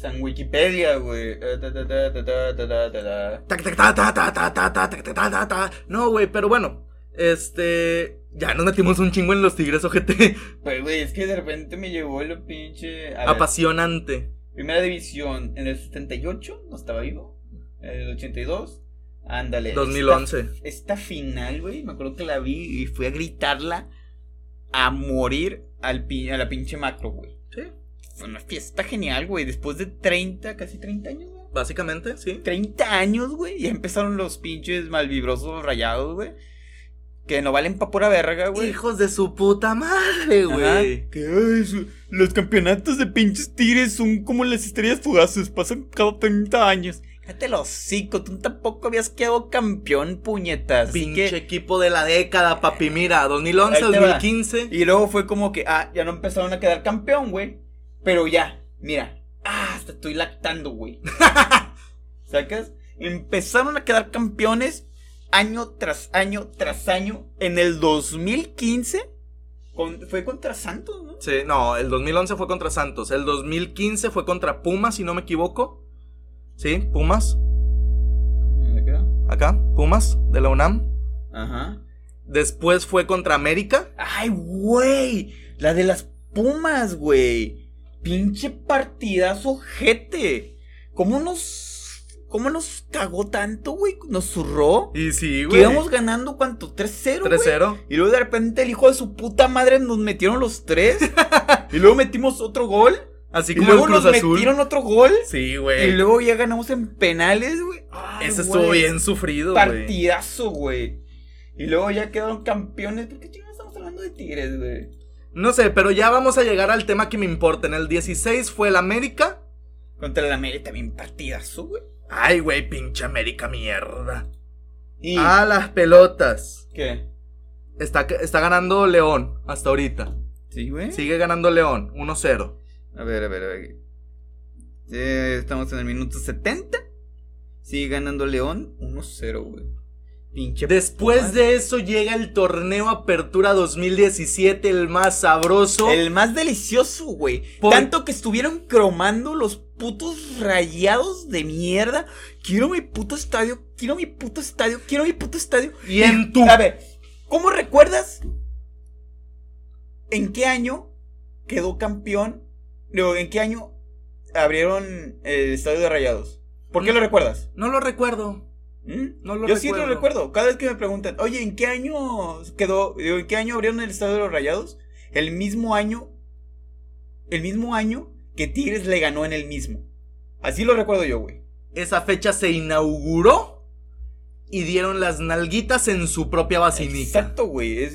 San Wikipedia, güey. No, güey, pero bueno. Este. Ya nos metimos un chingo en los tigres, ojete. Pues, güey, es que de repente me llevó lo pinche. Apasionante. Primera división, en el 78, no estaba vivo. En el 82, ándale. 2011. Esta, esta final, güey, me acuerdo que la vi y fui a gritarla a morir al, a la pinche macro, güey. Sí. Fue una fiesta genial, güey. Después de 30, casi 30 años, güey. Básicamente, sí. 30 años, güey. Ya empezaron los pinches malvibrosos rayados, güey. Que no valen pa' pura verga, güey. Hijos de su puta madre, güey. Que ay, los campeonatos de pinches tigres son como las estrellas fugaces, pasan cada 30 años. Cállate los hocico, tú tampoco habías quedado campeón, puñetas. Pinche que- equipo de la década, papi. Mira, 2011, Ahí te va. 2015. Y luego fue como que, ah, ya no empezaron a quedar campeón, güey. Pero ya, mira, ah, hasta estoy lactando, güey. [LAUGHS] ¿Sacas? Empezaron a quedar campeones año tras año tras año. En el 2015 con- fue contra Santos, ¿no? Sí, no, el 2011 fue contra Santos. El 2015 fue contra Pumas, si no me equivoco. Sí, Pumas. Acá, Pumas, de la UNAM. Ajá. Después fue contra América. Ay, güey. La de las Pumas, güey. Pinche partidazo jete. ¿Cómo nos. ¿Cómo nos cagó tanto, güey? Nos zurró. Y sí, Que güey. íbamos ganando, ¿cuánto? 3-0. güey. 3-0. Y luego de repente el hijo de su puta madre nos metieron los tres. [LAUGHS] y luego metimos otro gol. Así Y luego el Cruz nos Azul. metieron otro gol. Sí, Y güey. luego ya ganamos en penales, güey. Ese estuvo bien sufrido, güey. Partidazo, güey. Y luego ya quedaron campeones. ¿Por qué chingados estamos hablando de Tigres, güey? No sé, pero ya vamos a llegar al tema que me importa. En el 16 fue el América. Contra el América también partidazo, güey. Ay, güey, pinche América mierda. Y. A las pelotas. ¿Qué? Está, está ganando León hasta ahorita. Sí, güey. Sigue ganando León, 1-0. A ver, a ver, a ver. Eh, estamos en el minuto 70. Sigue ganando León 1-0, güey. Pinche. Después de eso llega el torneo Apertura 2017, el más sabroso. El más delicioso, güey. Por- Tanto que estuvieron cromando los putos rayados de mierda. Quiero mi puto estadio. Quiero mi puto estadio. Quiero mi puto estadio. Y en tu... A ver, ¿cómo recuerdas? ¿En qué año quedó campeón? Digo, ¿en qué año abrieron el estadio de rayados? ¿Por qué lo recuerdas? No lo recuerdo. ¿Mm? No lo Yo sí lo recuerdo. recuerdo. Cada vez que me preguntan, oye, ¿en qué año quedó? digo, ¿En qué año abrieron el estadio de los rayados? El mismo año. El mismo año que Tigres le ganó en el mismo. Así lo recuerdo yo, güey. Esa fecha se inauguró y dieron las nalguitas en su propia basinica. Exacto, güey.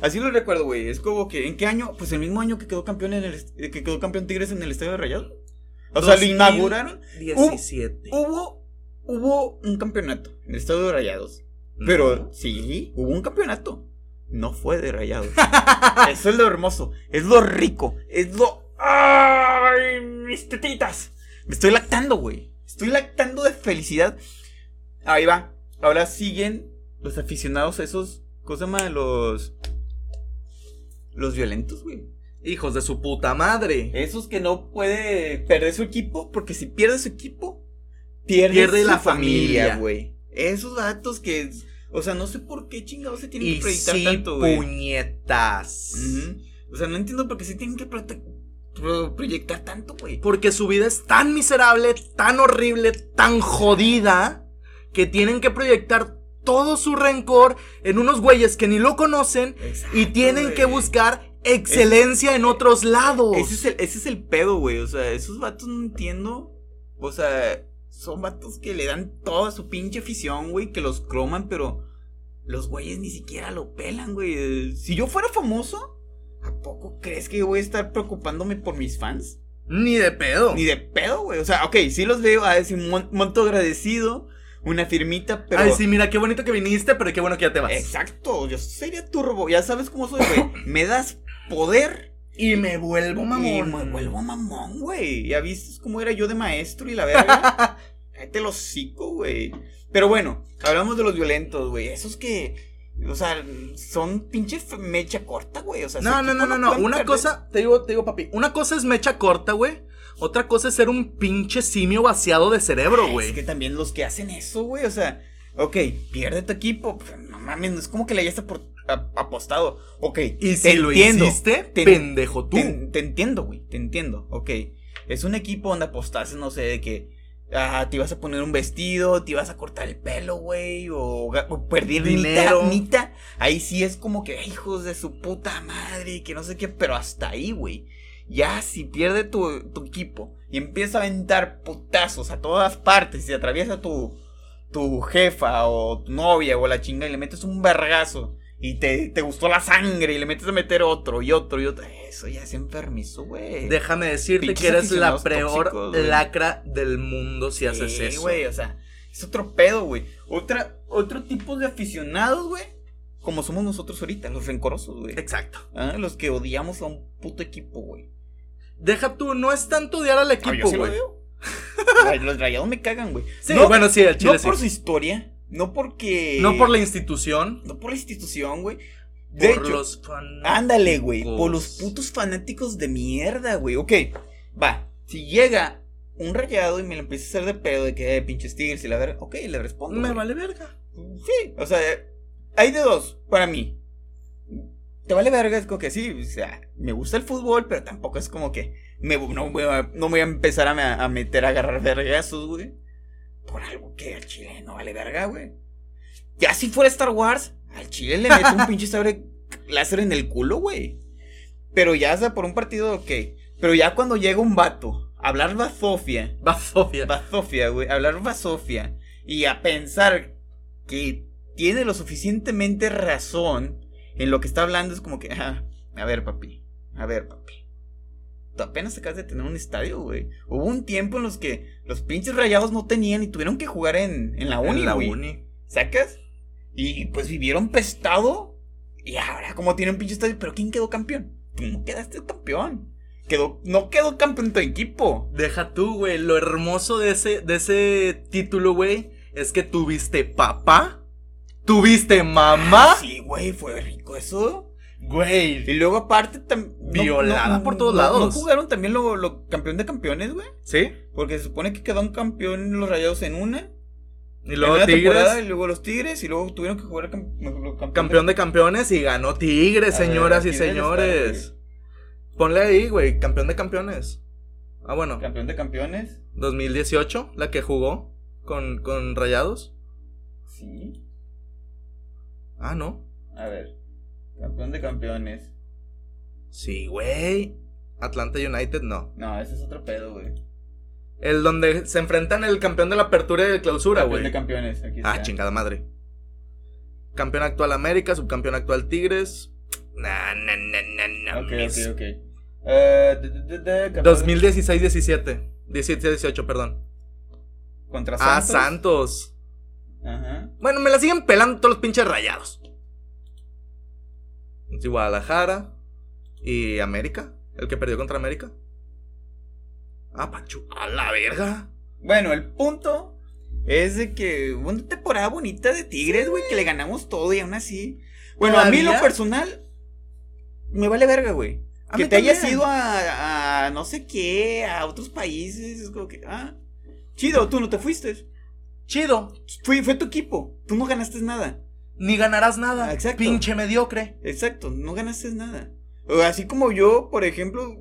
Así lo recuerdo, güey. Es como que, ¿en qué año? Pues el mismo año que quedó campeón en el est- que quedó campeón Tigres en el estadio de Rayados. O sea, lo 2000. inauguraron. 17. Hubo, hubo un campeonato en el estadio de Rayados. Pero sí, hubo un campeonato. No fue de Rayados. [LAUGHS] Eso es lo hermoso. Es lo rico. Es lo. ¡Ay, mis tetitas! Me estoy lactando, güey. Estoy lactando de felicidad. Ahí va. Ahora siguen los aficionados a esos. ¿Cómo se llama? Los. Los violentos, güey. Hijos de su puta madre. Esos que no puede perder su equipo. Porque si pierde su equipo, pierde, Pierde su la familia, güey. Esos datos que. O sea, no sé por qué chingados se tienen Y que proyectar sí, tanto, güey. puñetas. O sea, no entiendo por qué se tienen que pro- proyectar tanto, güey. Porque su vida es tan miserable, tan horrible, tan jodida, que tienen que proyectar todo su rencor en unos güeyes que ni lo conocen y tienen que buscar excelencia en otros lados. Ese es el, ese es el pedo, güey. O sea, esos vatos no entiendo. O sea, son vatos que le dan toda su pinche afición, güey, que los croman, pero los güeyes ni siquiera lo pelan, güey. Si yo fuera famoso, ¿a poco crees que yo voy a estar preocupándome por mis fans? Ni de pedo. Ni de pedo, güey. O sea, ok, sí los veo, a decir, monto agradecido, una firmita, pero. Ay, sí, mira, qué bonito que viniste, pero qué bueno que ya te vas. Exacto, yo sería turbo. Ya sabes cómo soy, güey. [LAUGHS] Me das poder Y me vuelvo mamón. y me vuelvo mamón, güey. Ya viste cómo era yo de maestro y la verga. [LAUGHS] Cállate los hocico, güey. Pero bueno, hablamos de los violentos, güey. Esos que. O sea, son pinche mecha corta, güey. O sea, No, no, no, no, no. Una perder. cosa, te digo, te digo, papi. Una cosa es mecha corta, güey. Otra cosa es ser un pinche simio vaciado de cerebro, Ay, güey. Es que también los que hacen eso, güey. O sea, ok, pierde tu equipo. pero no mames, no es como que le hayas apostado. Ok. Y te si lo hiciste, Te- pendejo tú. Te, te entiendo, güey, te entiendo. Ok. Es un equipo donde apostaste, no sé, de que ah, te ibas a poner un vestido, te ibas a cortar el pelo, güey, o, o perder Dinero. Nita, nita. Ahí sí es como que hijos de su puta madre, que no sé qué, pero hasta ahí, güey. Ya si pierde tu, tu equipo y empieza a aventar putazos a todas partes y se atraviesa tu, tu jefa o tu novia o la chinga y le metes un vergazo y te, te gustó la sangre y le metes a meter otro y otro y otro. Eso ya es enfermizo, güey. Déjame decirte Pinches que eres la peor tóxicos, lacra del mundo si haces Sí, eso. güey, o sea, es otro pedo, güey. Otra, otro tipo de aficionados, güey. Como somos nosotros ahorita, los rencorosos, güey. Exacto. Ah, Los que odiamos a un puto equipo, güey. Deja tú, no es tanto odiar al Ah, equipo, güey. [LAUGHS] los rayados me cagan, güey. Sí, no, bueno, sí, el chile no sí. por su historia, no porque. No por la institución, No por la institución, güey. De por hecho, los fanáticos. Ándale, güey. Por los putos fanáticos de mierda, güey. Ok, va. Si llega un rayado y me lo empieza a hacer de pedo de que eh, pinches tigres y la verga. Ok, le respondo. Me vale verga. Sí, o sea, hay de dos para mí. Te vale verga, es como que sí, o sea, me gusta el fútbol, pero tampoco es como que me, no, voy a, no voy a empezar a, me- a meter a agarrar vergazos, güey. Por algo que al chile no vale verga, güey. Ya si fuera Star Wars, al chile le meto un [LAUGHS] pinche sabre láser en el culo, güey. Pero ya sea por un partido, ok. Pero ya cuando llega un vato a hablar basofia, Va Sofía. basofia, güey, hablar basofia y a pensar que tiene lo suficientemente razón en lo que está hablando, es como que, ah, a ver, papi, a ver, papi. Tú apenas acabas de tener un estadio, güey. Hubo un tiempo en los que los pinches rayados no tenían y tuvieron que jugar en, en la uni, en la güey. uni. ¿Sacas? Y pues vivieron pestado. Y ahora, como tienen pinche estadio, pero ¿quién quedó campeón? Tú no quedaste campeón. Quedó, no quedó campeón tu equipo. Deja tú, güey. Lo hermoso de ese, de ese título, güey, es que tuviste papá, tuviste mamá, Sí, güey, fue rico eso. güey. Y luego aparte no- Violada no- por todos no- lados. ¿No jugaron también lo, lo campeón de campeones, güey? ¿Sí? Porque se supone que quedó un campeón los rayados en una. Y luego Tigres, y luego los Tigres, y luego tuvieron que jugar cam- campeón, campeón de campeones y ganó Tigres, A señoras y señores. Ponle ahí, güey, campeón de campeones. Ah, bueno, Campeón de campeones. 2018, la que jugó con, con Rayados. Ah, no. A ver. Campeón de campeones. Sí, güey. Atlanta United, no. No, ese es otro pedo, güey. El donde se enfrentan el campeón de la apertura y de clausura, Campeón güey. de campeones. Aquí Ah, chingada madre. Campeón actual América, subcampeón actual Tigres. Nah, nah, nah, nah, nah, Ok, mis- ok, ok. Campeón 2016-17. 17-18, perdón. Contra Ah, Santos. Ajá. Bueno, me la siguen pelando todos los pinches rayados. Sí, Guadalajara. Y América. El que perdió contra América. Ah, Pachu. A la verga. Bueno, el punto es de que una temporada bonita de Tigres, güey, que le ganamos todo y aún así. Bueno, a mí lo personal me vale verga, güey. Que te hayas ido a, a no sé qué, a otros países, es como que, ah, chido, tú no te fuiste. Chido. Fue, fue tu equipo, tú no ganaste nada. Ni ganarás nada. Exacto. Pinche mediocre. Exacto, no ganaste nada. Así como yo, por ejemplo,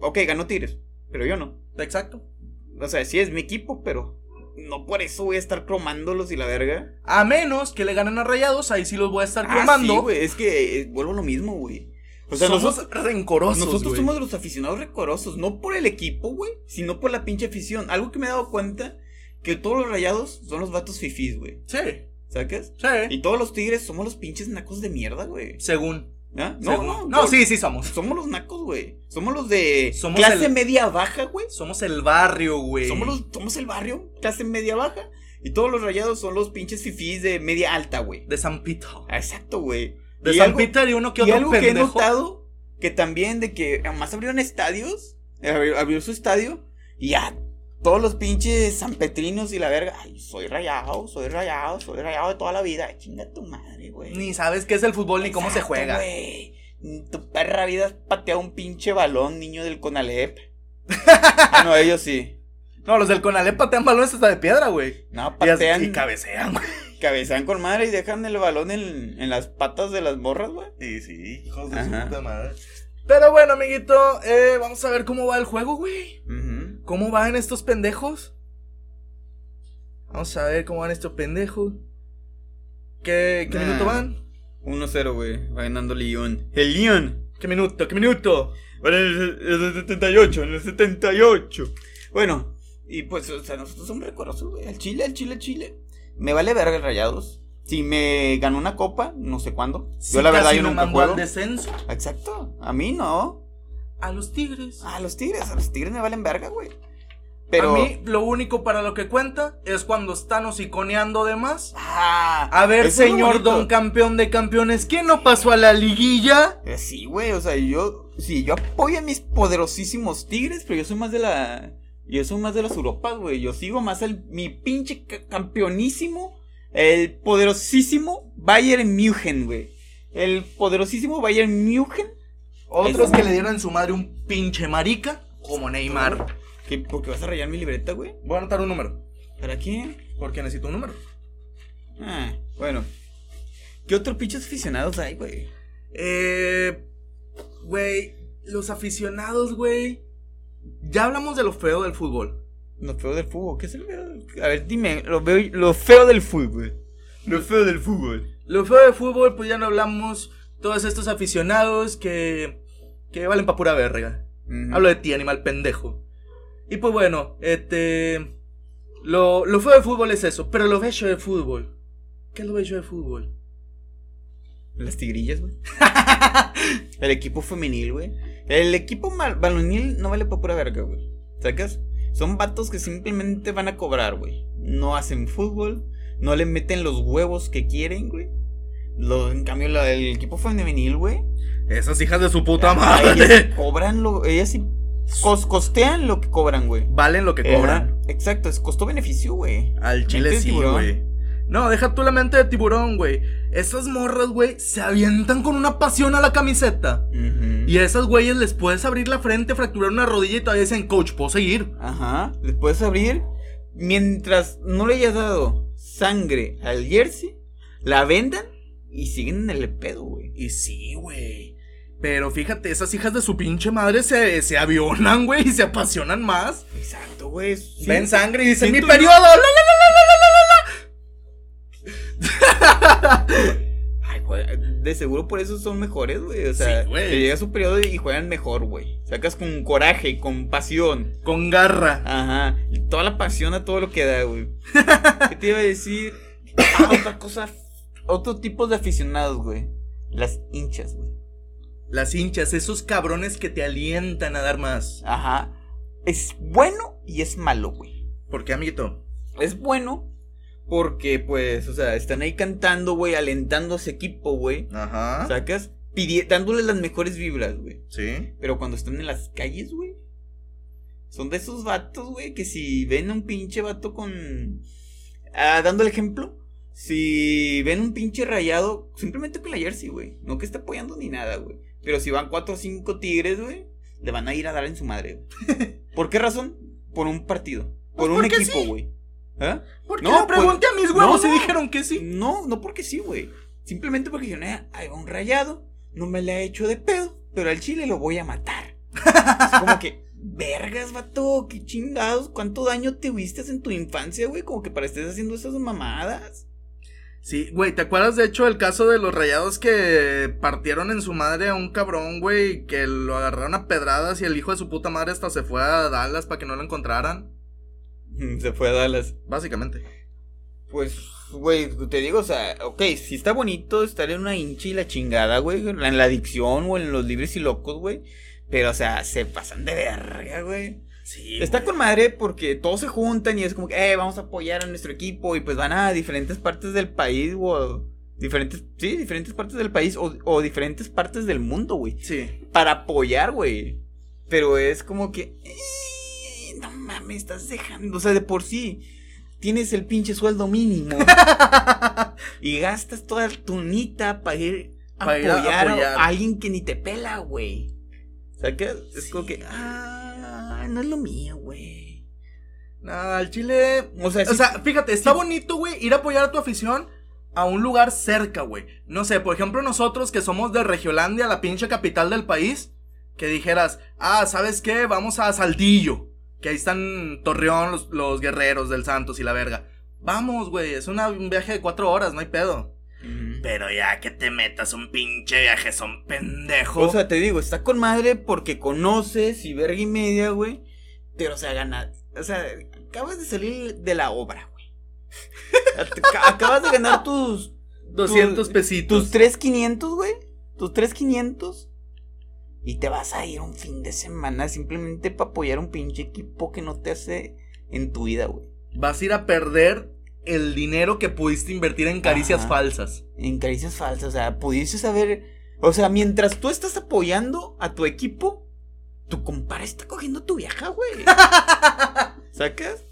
ok, ganó Tigres, pero yo no. Exacto. O sea, sí es mi equipo, pero no por eso voy a estar cromándolos y la verga. A menos que le ganen a rayados, ahí sí los voy a estar Ah, cromando. sí, güey, es que eh, vuelvo a lo mismo, güey. O sea, somos nosotros, rencorosos. nosotros güey. somos los aficionados recorosos, no por el equipo, güey, sino por la pinche afición. Algo que me he dado cuenta, que todos los rayados son los vatos fifís, güey. Sí, ¿Sacas? sí. Y todos los tigres somos los pinches nacos de mierda, güey. Según. ¿Ah? No, según. no, No, por- sí, sí somos. Somos los nacos, güey. Somos los de Somos clase el- media baja, güey. Somos el barrio, güey. Somos, los, somos el barrio, clase media baja. Y todos los rayados son los pinches fifís de media alta, güey. De San Pito. Ah, Exacto, güey. De Y San algo- Peter y uno que y otro algo que he notado, que también de que además abrieron estadios, abrió, abrió su estadio, y ya todos los pinches sanpetrinos y la verga, ay, soy rayado, soy rayado, soy rayado de toda la vida. Ay, chinga tu madre, güey. Ni sabes qué es el fútbol ni cómo se juega. güey. Tu perra vida has pateado un pinche balón, niño del Conalep. [LAUGHS] ah, no, ellos sí. No, los del Conalep patean balones hasta de piedra, güey. No, patean. y cabecean, güey. [LAUGHS] cabecean con madre y dejan el balón en, en las patas de las morras, güey. Sí, sí, hijos de Ajá. su puta madre. Pero bueno, amiguito, eh, vamos a ver cómo va el juego, güey. ¿Cómo van estos pendejos? Vamos a ver cómo van estos pendejos. ¿Qué, qué Nah. minuto van? 1-0, güey. Va ganando Lyon. El Lyon. ¿Qué minuto? ¿Qué minuto? Bueno, en el, en el 78, en el 78. Bueno, y pues, o sea, nosotros somos recorrosos, güey. Al Chile, al Chile, al Chile. Me vale verga el rayados. Si me ganó una copa, no sé cuándo. yo, la verdad, yo nunca al juego. descenso. Exacto. A mí no. A los tigres. A los tigres, a los tigres me valen verga, güey. Pero. A mí, lo único para lo que cuenta es cuando están hociconeando de más. Ah, A ver, señor don campeón de campeones, ¿quién no pasó a la liguilla? Eh, Sí, güey, o sea, yo. Sí, yo apoyo a mis poderosísimos tigres, pero yo soy más de la. Yo soy más de las Europas, güey. Yo sigo más al. Mi pinche ca- campeonísimo. El poderosísimo Bayern München, güey. El poderosísimo Bayern München. Otros Eso. que le dieron en su madre un pinche marica, como Neymar. ¿Qué, ¿Por qué vas a rayar mi libreta, güey? Voy a anotar un número, ¿Para qué? porque necesito un número. Ah, bueno. ¿Qué otros pinches aficionados hay, güey? Eh. Güey, los aficionados, güey. Ya hablamos de lo feo del fútbol. Lo feo del fútbol. ¿Qué es el feo del A ver, dime, lo, veo, lo feo del fútbol. Lo feo del fútbol. Lo feo del fútbol, pues ya no hablamos. Todos estos aficionados que. que valen pa' pura verga. Hablo de ti, animal pendejo. Y pues bueno, este. Lo, lo feo del fútbol es eso, pero lo bello del fútbol. ¿Qué es lo bello del fútbol? Las tigrillas, güey. [LAUGHS] El equipo femenil, güey. El equipo mal- balonil no vale pa' pura verga, güey. ¿Sacas? Son vatos que simplemente van a cobrar, güey. No hacen fútbol. No le meten los huevos que quieren, güey. Lo, en cambio, la- el equipo femenil, güey. Esas hijas de su puta ah, Ellas madre. cobran lo. Ellas sí cos- costean lo que cobran, güey. Valen lo que cobran. Eh, exacto, es costo-beneficio, güey. Al chile sí, güey. No, deja tú la mente de tiburón, güey. Esas morras, güey, se avientan con una pasión a la camiseta. Ujú. Y a esas güeyes les puedes abrir la frente, fracturar una rodilla y todavía dicen, coach, ¿puedo seguir? Ajá, les puedes abrir mientras no le hayas dado sangre al jersey, la vendan y siguen en el pedo, güey. Y sí, güey. Pero fíjate, esas hijas de su pinche madre se, se avionan, güey, y se apasionan más. Exacto, güey. Sí. Ven sangre y dicen, mi siento yo- periodo. la, la, la, la, la, Ay, güey, de seguro por eso son mejores, güey. O sea, Sí, güey. llega su periodo y juegan mejor, güey. Sacas con coraje, con pasión. la, la. Con garra. Ajá. Y toda la pasión a todo lo que da, güey. [LAUGHS] ¿Qué te iba a decir? Ah, otra cosa. Otro tipo de aficionados, güey. Las hinchas, güey. Las hinchas, esos cabrones que te alientan a dar más. Ajá. Es bueno y es malo, güey. ¿Por qué, amiguito? Es bueno porque, pues, o sea, están ahí cantando, güey, alentando a ese equipo, güey. Ajá. ¿Sacas? Dándoles las mejores vibras, güey. Sí. Pero cuando están en las calles, güey. Son de esos vatos, güey, que si ven un pinche vato con... Ah, dando el ejemplo. Si ven un pinche rayado, simplemente con la jersey, güey. No que esté apoyando ni nada, güey. Pero si van cuatro o cinco tigres, güey, le van a ir a dar en su madre. güey. [LAUGHS] ¿Por qué razón? Por un partido. Por Pues un porque equipo, sí. güey. ¿Ah? ¿Por qué No, le pregunté a mis no, huevos y no. dijeron que sí? No, no porque sí, güey. Simplemente porque yo, "Eh, ahí va un rayado, no me le ha hecho de pedo, pero al chile lo voy a matar. es como que, [LAUGHS] vergas, vato, qué chingados, cuánto daño te viste en tu infancia, güey, como que para estés haciendo esas mamadas. Sí, güey, ¿te acuerdas de hecho el caso de los rayados que partieron en su madre a un cabrón, güey? Que lo agarraron a pedradas y el hijo de su puta madre hasta se fue a Dallas para que no lo encontraran. Se fue a Dallas. Básicamente. Pues, güey, te digo, o sea, ok, sí está bonito estar en una hincha y la chingada, güey, en la adicción o en los libres y locos, güey. Pero, o sea, se pasan de verga, güey. Sí. Está con madre porque todos se juntan y es como que, eh, vamos a apoyar a nuestro equipo y pues van a diferentes partes del país o diferentes, sí, diferentes partes del país o, o diferentes partes del mundo, güey. Sí. Para apoyar, güey. Pero es como que, eh, no mames, estás dejando, o sea, de por sí tienes el pinche sueldo mínimo [LAUGHS] y gastas toda tu nita para ir a Pa' ir a apoyar, a alguien que ni te pela, güey. ¿Sacas? Es Sí, como que, güey. Ah, no es lo mío, güey. No, al Chile. O sea, O sí- sea, fíjate, está bonito, güey, ir a apoyar a tu afición a un lugar cerca, güey. No sé, por ejemplo, nosotros que somos de Regiolandia, la pinche capital del país, que dijeras, ah, ¿sabes qué? Vamos a Saltillo, que ahí están Torreón, los, los guerreros del Santos y la verga. Vamos, güey, es una- un viaje de cuatro horas, no hay pedo. Pero ya que te metas un pinche viaje, son pendejo. O sea, te digo, está con madre porque conoces y verga y media, güey. Pero, o sea, gana. O sea, acabas de salir de la obra, güey. [LAUGHS] Ac- Acabas de ganar tus. 200 tu- pesitos. Tus 3500, güey. Tus 3500. Y te vas a ir un fin de semana simplemente para apoyar un pinche equipo que no te hace en tu vida, güey. Vas a ir a perder el dinero que pudiste invertir en caricias Ajá. falsas. En caricias falsas, o sea, pudiste saber. O sea, mientras tú estás apoyando a tu equipo, tu compadre está cogiendo tu vieja, güey. [LAUGHS] ¿Sacas?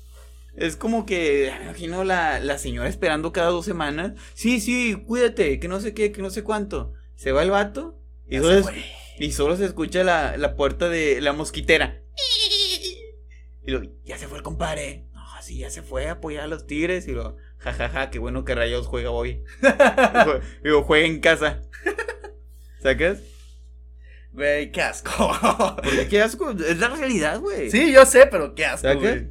Es como que, me imagino la, la señora esperando cada dos semanas. Sí, sí, cuídate, que no sé qué, que no sé cuánto. Se va el vato y, solo, se y solo se escucha la, la puerta de la mosquitera. Y lo, ya se fue el compadre. Sí, ya se fue a apoyar a los tigres. Y lo, jajaja, qué bueno que Rayos juega hoy. [LAUGHS] Digo, juega en casa. ¿Sacas? Güey, qué asco. Qué asco, es la realidad, güey. sí, yo sé, pero qué asco, güey.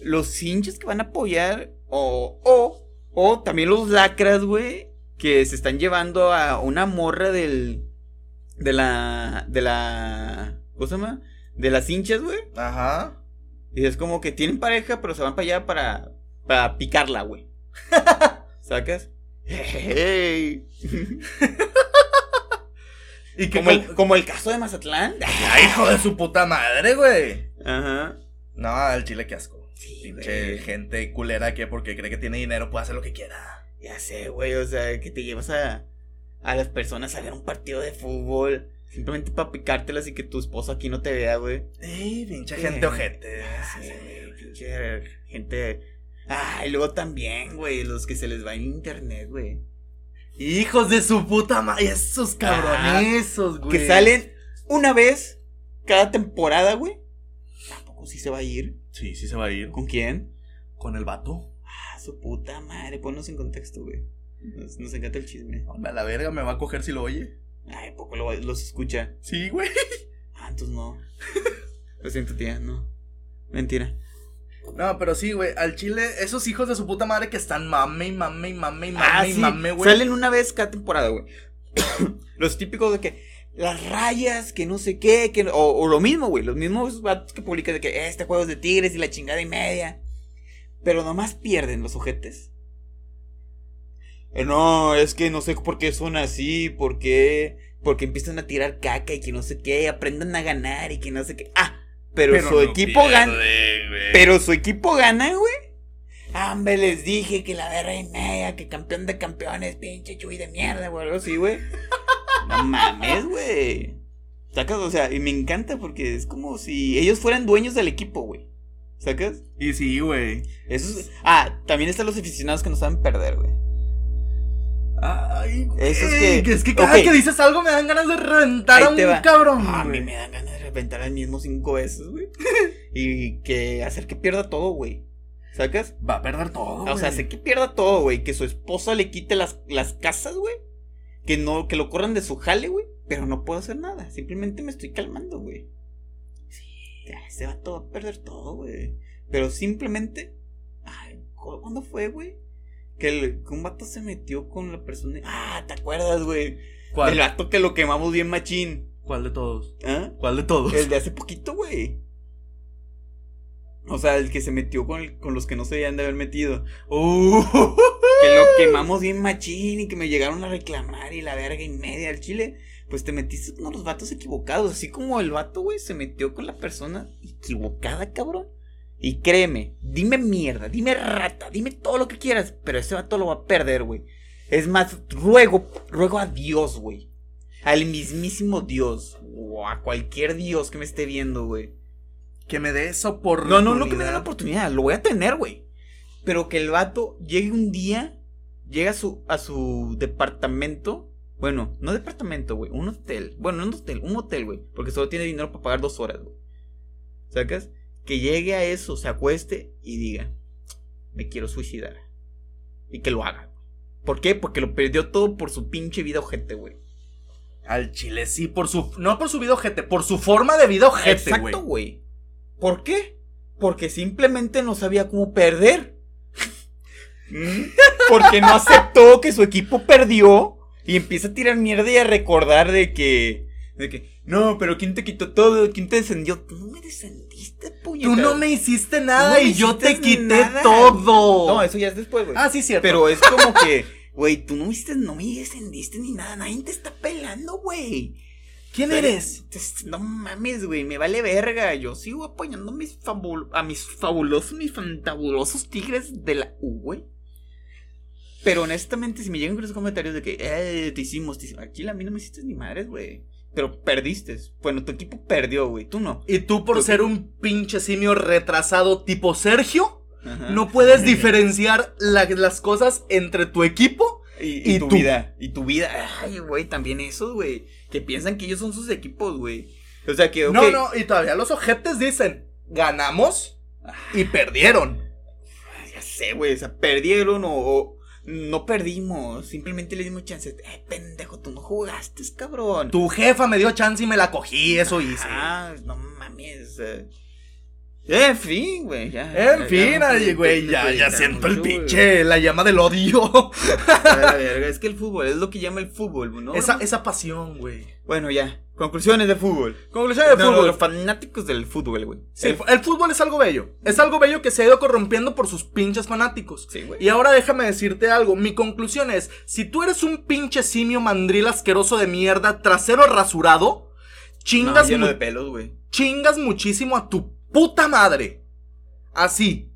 Los hinchas que van a apoyar, o, o, o también los lacras, güey, que se están llevando a una morra del, de la, de la, ¿cómo se llama? De las hinchas, güey. Ajá. Y es como que tienen pareja, pero se van para allá para, para picarla, güey. [LAUGHS] ¿Sacas? Hey. [LAUGHS] Y que Como el, como el caso de Mazatlán. [LAUGHS] Ay, hijo de su puta madre, güey. Ajá. No, el chile qué asco. Sí, Pinche güey. gente culera que porque cree que tiene dinero puede hacer lo que quiera. Ya sé, güey, o sea, que te llevas a, a las personas a ver un partido de fútbol. Simplemente para picártelas y que tu esposo aquí no te vea, güey. Ey, pinche Sí. gente ojete. Sí, güey, pinche gente. Ah, y luego también, güey, los que se les va en internet, güey. Hijos de su puta madre. Esos cabronezos, güey. Que salen una vez cada temporada, güey. Tampoco sí se va a ir. Sí, sí se va a ir. ¿Con quién? Con el vato. Ah, su puta madre. Ponnos en contexto, güey. Nos, nos encanta el chisme. Hombre, a la verga me va a coger si lo oye. Ay, poco lo- los escucha. Sí, güey. Ah, entonces no. [LAUGHS] Lo siento, tía, no. Mentira. No, pero sí, güey. Al chile, esos hijos de su puta madre que están mame y mame y mame y mame Ah, y sí. mame, güey. Salen una vez cada temporada, güey. [COUGHS] los típicos de que las rayas, que no sé qué, que, o, o lo mismo, güey. Los mismos vatos que publican de que este juego es de tigres y la chingada y media. Pero nomás pierden los ojetes. Eh, no, es que no sé por qué son así, por qué. Porque empiezan a tirar caca y que no sé qué, aprendan a ganar y que no sé qué. Ah, pero, su no equipo gana. Pero su equipo gana, güey. Hombre, les dije que la verga y media, que campeón de campeones, pinche chuy de mierda, güey, algo así, güey. No mames, güey. Sacas, o sea, y me encanta porque es como si ellos fueran dueños del equipo, güey. ¿Sacas? Y sí, güey. Eso es- Ah, también están los aficionados que no saben perder, güey. Ay, güey. Eso es que- Es que cada ok. que dices algo me dan ganas de reventar a un va. cabrón. Ah, a mí me dan ganas de reventar al mismo cinco veces, güey. [LAUGHS] y que hacer que pierda todo, güey. ¿Sacas? Va a perder todo. O sea, sé que pierda todo, güey. Que su esposa le quite las, las casas, güey. Que no, que lo corran de su jale, güey. Pero no puedo hacer nada. Simplemente me estoy calmando, güey. Sí. Vato va a perder todo, güey. Pero simplemente. Ay, ¿cu- ¿cuándo fue, güey? Que, el- que un vato se metió con la persona. Ah, ¿te acuerdas, güey? ¿Cuál? El vato que lo quemamos bien machín. ¿Cuál de todos? ¿Ah? ¿Cuál de todos? El de hace poquito, güey. O sea, el que se metió con, el- con los que no se debían de haber metido. Uh. Que lo [LAUGHS] quemamos bien machín y que me llegaron a reclamar y la verga y media al chile. Pues te metiste con los vatos equivocados. Así como el vato, güey, se metió con la persona equivocada, cabrón. Y créeme, dime mierda, dime rata, dime todo lo que quieras. Pero ese vato lo va a perder, güey. Es más, ruego, ruego a Dios, güey. Al mismísimo Dios. O a cualquier Dios que me esté viendo, güey. Que me dé esa No, oportunidad. no, no que me den la oportunidad, lo voy a tener, güey. Pero que el vato llegue un día, llegue a su, a su departamento. Bueno, no departamento, güey, un hotel. Bueno, no un hotel, un hotel, güey. Porque solo tiene dinero para pagar dos horas, güey. ¿Sacas? Que llegue a eso, se acueste y diga, me quiero suicidar. Y que lo haga. ¿Por qué? Porque lo perdió todo por su pinche vida ojete, güey. Al chile, sí, por su. No por su vida ojete, por su forma de vida ojete, güey. Exacto, güey. ¿Por qué? Porque simplemente no sabía cómo perder. Mm, [LAUGHS] Porque no aceptó que su equipo perdió y empieza a tirar mierda y a recordar de que. De que. No, pero ¿quién te quitó todo? ¿Quién te descendió? Tú no me descendiste, puñeta. Tú no me hiciste nada no me y yo te quité nada. todo. No, eso ya es después, güey. Ah, sí, cierto. Pero es como que, [LAUGHS] güey, tú no me hiciste, no me descendiste ni nada. Nadie te está pelando, güey. ¿quién eres? No mames, güey, me vale verga. Yo sigo apoyando a mis, fabul- a mis fabulosos, mis fantabulosos tigres de la U, güey. Pero honestamente, si me llegan con esos comentarios de que, eh, te hicimos, te hicimos. Aquí a mí no me hiciste ni madres, güey. Pero perdiste. Bueno, tu equipo perdió, güey. Tú no. Y tú, por ser un pinche simio retrasado tipo Sergio, Ajá. no puedes [LAUGHS] diferenciar la- las cosas entre tu equipo. Y, Y y tu vida. Y tu vida. Ay, güey, también esos, güey. Que piensan que ellos son sus equipos, güey. O sea que. No, no, y todavía los ojetes dicen, ganamos y perdieron. Ya sé, güey. O sea, perdieron o, o no perdimos. Simplemente le dimos chance. Eh, pendejo, tú no jugaste, cabrón. Tu jefa me dio chance y me la cogí, eso hice. Ah, no mames. eh. En fin, güey. Ya, En ya, fin, ya, güey, ya, ya siento el pinche, la llama del odio. A Es que el fútbol es lo que llama el fútbol, ¿no? esa, esa pasión, güey. Bueno, ya. Conclusiones de fútbol. Conclusión de No, no, fútbol. los fanáticos del fútbol, güey. Sí, El- el fútbol es algo bello. Es algo bello que se ha ido corrompiendo por sus pinches fanáticos. Sí, güey. Y ahora déjame decirte algo. Mi conclusión es: si tú eres un pinche simio mandril asqueroso de mierda, trasero rasurado, No, chingas, lleno mu- de pelos, güey. chingas muchísimo a tu puta madre. Así.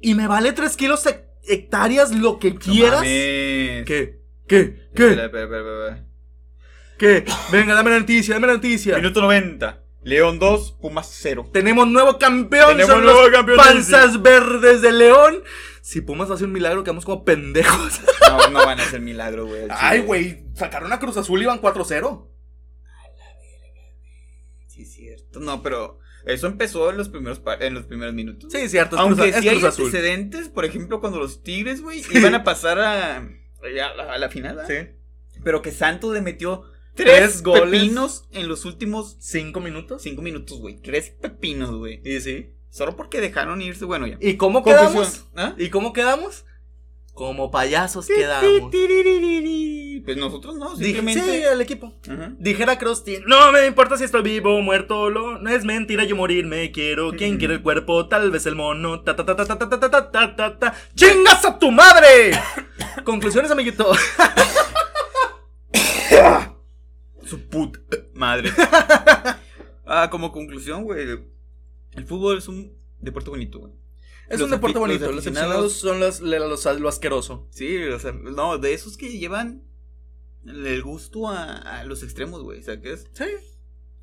Y me vale 3 kilos hec- hectáreas lo que quieras. ¿Qué? ¿Qué? ¿Qué? ¿Qué? Espera, espera, espera. ¿Qué? Venga, dame la noticia, dame la noticia. Minuto 90. León 2, Pumas 0. Tenemos nuevo campeón. Tenemos son nuevo los campeón, Panzas verdes de León. Si Pumas hace un milagro, quedamos como pendejos. No, no van a hacer milagro, güey. Ay, güey. Sacaron a Cruz Azul y van 4-0. Sí, es cierto. No, pero eso empezó en los primeros, en los primeros minutos. Sí, cierto. Aunque Cruz, sí hay Azul. antecedentes, por ejemplo, cuando los Tigres, güey, Sí. iban a pasar a, a, la, a la final, ¿verdad? Sí. Pero que Santos le metió Tres tres, goles. pepinos en los últimos ¿Cinco minutos? cinco minutos, güey. Tres pepinos, güey. Y sí. Solo porque dejaron irse, bueno, ya. ¿Y cómo quedamos? ¿Ah? ¿Y cómo quedamos? Como payasos quedamos. Pues nosotros no, simplemente. Sí, el equipo. Dijera Krusty, no me importa si estoy vivo o muerto, lo, no es mentira yo morirme quiero. ¿Quién Mm. quiere el cuerpo? Tal vez el mono. Ta ta ta ta ta ta ta ta ta ta. ¡Chingas a tu madre! Conclusiones, amiguito. Su puta madre. ah, como conclusión, güey. El fútbol es un deporte bonito, güey. Es Los un deporte bonito. los Los aficionados- son los, lo asqueroso. Sí, o sea, no, de esos que llevan el gusto a, a los extremos, güey. O sea, que es. Sí.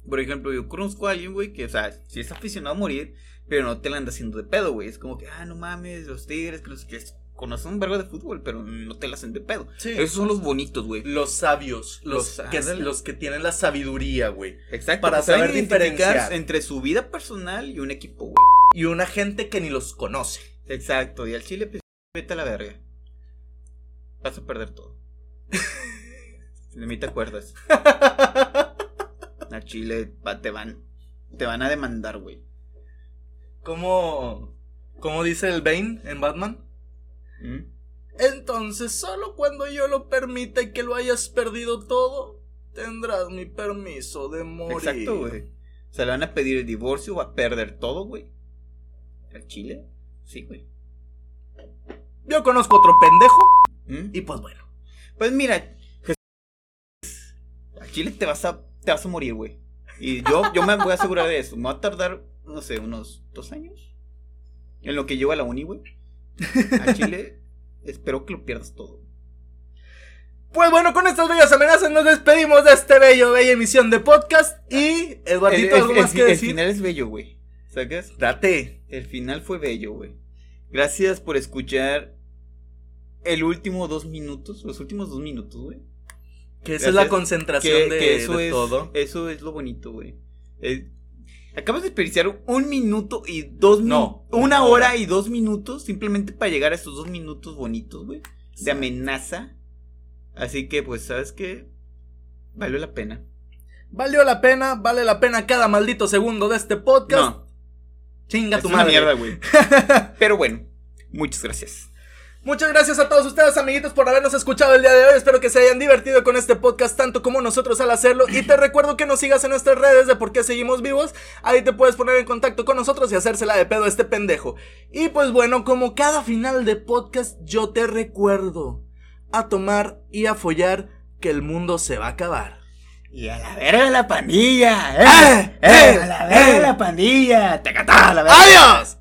Por ejemplo, yo conozco a alguien, güey, que, o sea, sí es aficionado a morir, pero no te la anda haciendo de pedo, güey. Es como que, ah, no mames, los tigres, que los que conocen un vergo de fútbol, pero no te la hacen de pedo. Sí. Esos son los bonitos, güey. Los sabios. Los, Los- que, los que tienen la sabiduría, güey. Exacto. Para saber diferenciar. entre su vida personal y un equipo, güey. Y una gente que ni los conoce. Exacto. Y al Chile, pues, vete a la verga. Vas a perder todo. [LAUGHS] De mí te acuerdas. [LAUGHS] Al Chile va- te van, te van a demandar, güey. ¿Cómo, ¿Cómo dice el Bane en Batman? ¿Mm? Entonces, solo cuando yo lo permita y que lo hayas perdido todo, tendrás mi permiso de morir. Exacto, güey. O sea, le van a pedir el divorcio, va a perder todo, güey. ¿Al Chile? Sí, güey. Yo conozco otro pendejo ¿Mm? y pues bueno. Pues mira, Jesús, al Chile te vas a, te vas a morir, güey. Y yo, yo me voy a asegurar de eso. Me va a tardar, no sé, unos dos años. En lo que llego a la uni, güey. Al Chile, [LAUGHS] espero que lo pierdas todo. Pues bueno, con estas bellas amenazas nos despedimos de este bello, bella emisión de podcast. Y, Eduardito, el, ¿algo el- más que el decir? final es bello, güey. Date. El final fue bello, güey. Gracias por escuchar el último dos minutos, los últimos dos minutos, güey. Que esa es la concentración Que, de, que eso de es todo. eso es lo bonito, güey. Eh, Acabas de desperdiciar un minuto y dos No, minutos. Una una hora y dos minutos simplemente para llegar a estos dos minutos bonitos, güey. De amenaza. Así que, pues, ¿sabes qué? Valió la pena. Valió la pena, vale la pena cada maldito segundo de este podcast. No, Chinga es tu madre. mierda, güey. [LAUGHS] Pero bueno, muchas gracias. Muchas gracias a todos ustedes, amiguitos, por habernos escuchado el día de hoy. Espero que se hayan divertido con este podcast tanto como nosotros al hacerlo. Y te recuerdo que nos sigas en nuestras redes de por qué seguimos vivos. Ahí te puedes poner en contacto con nosotros y hacérsela de pedo a este pendejo. Y pues bueno, como cada final de podcast, yo te recuerdo a tomar y a follar que el mundo se va a acabar. Y a la verga la pandilla, ¡Eh! ¡Eh! ¡A la ¡Eh! verga la pandilla! ¡Tacatá, a la verga! ¡Adiós!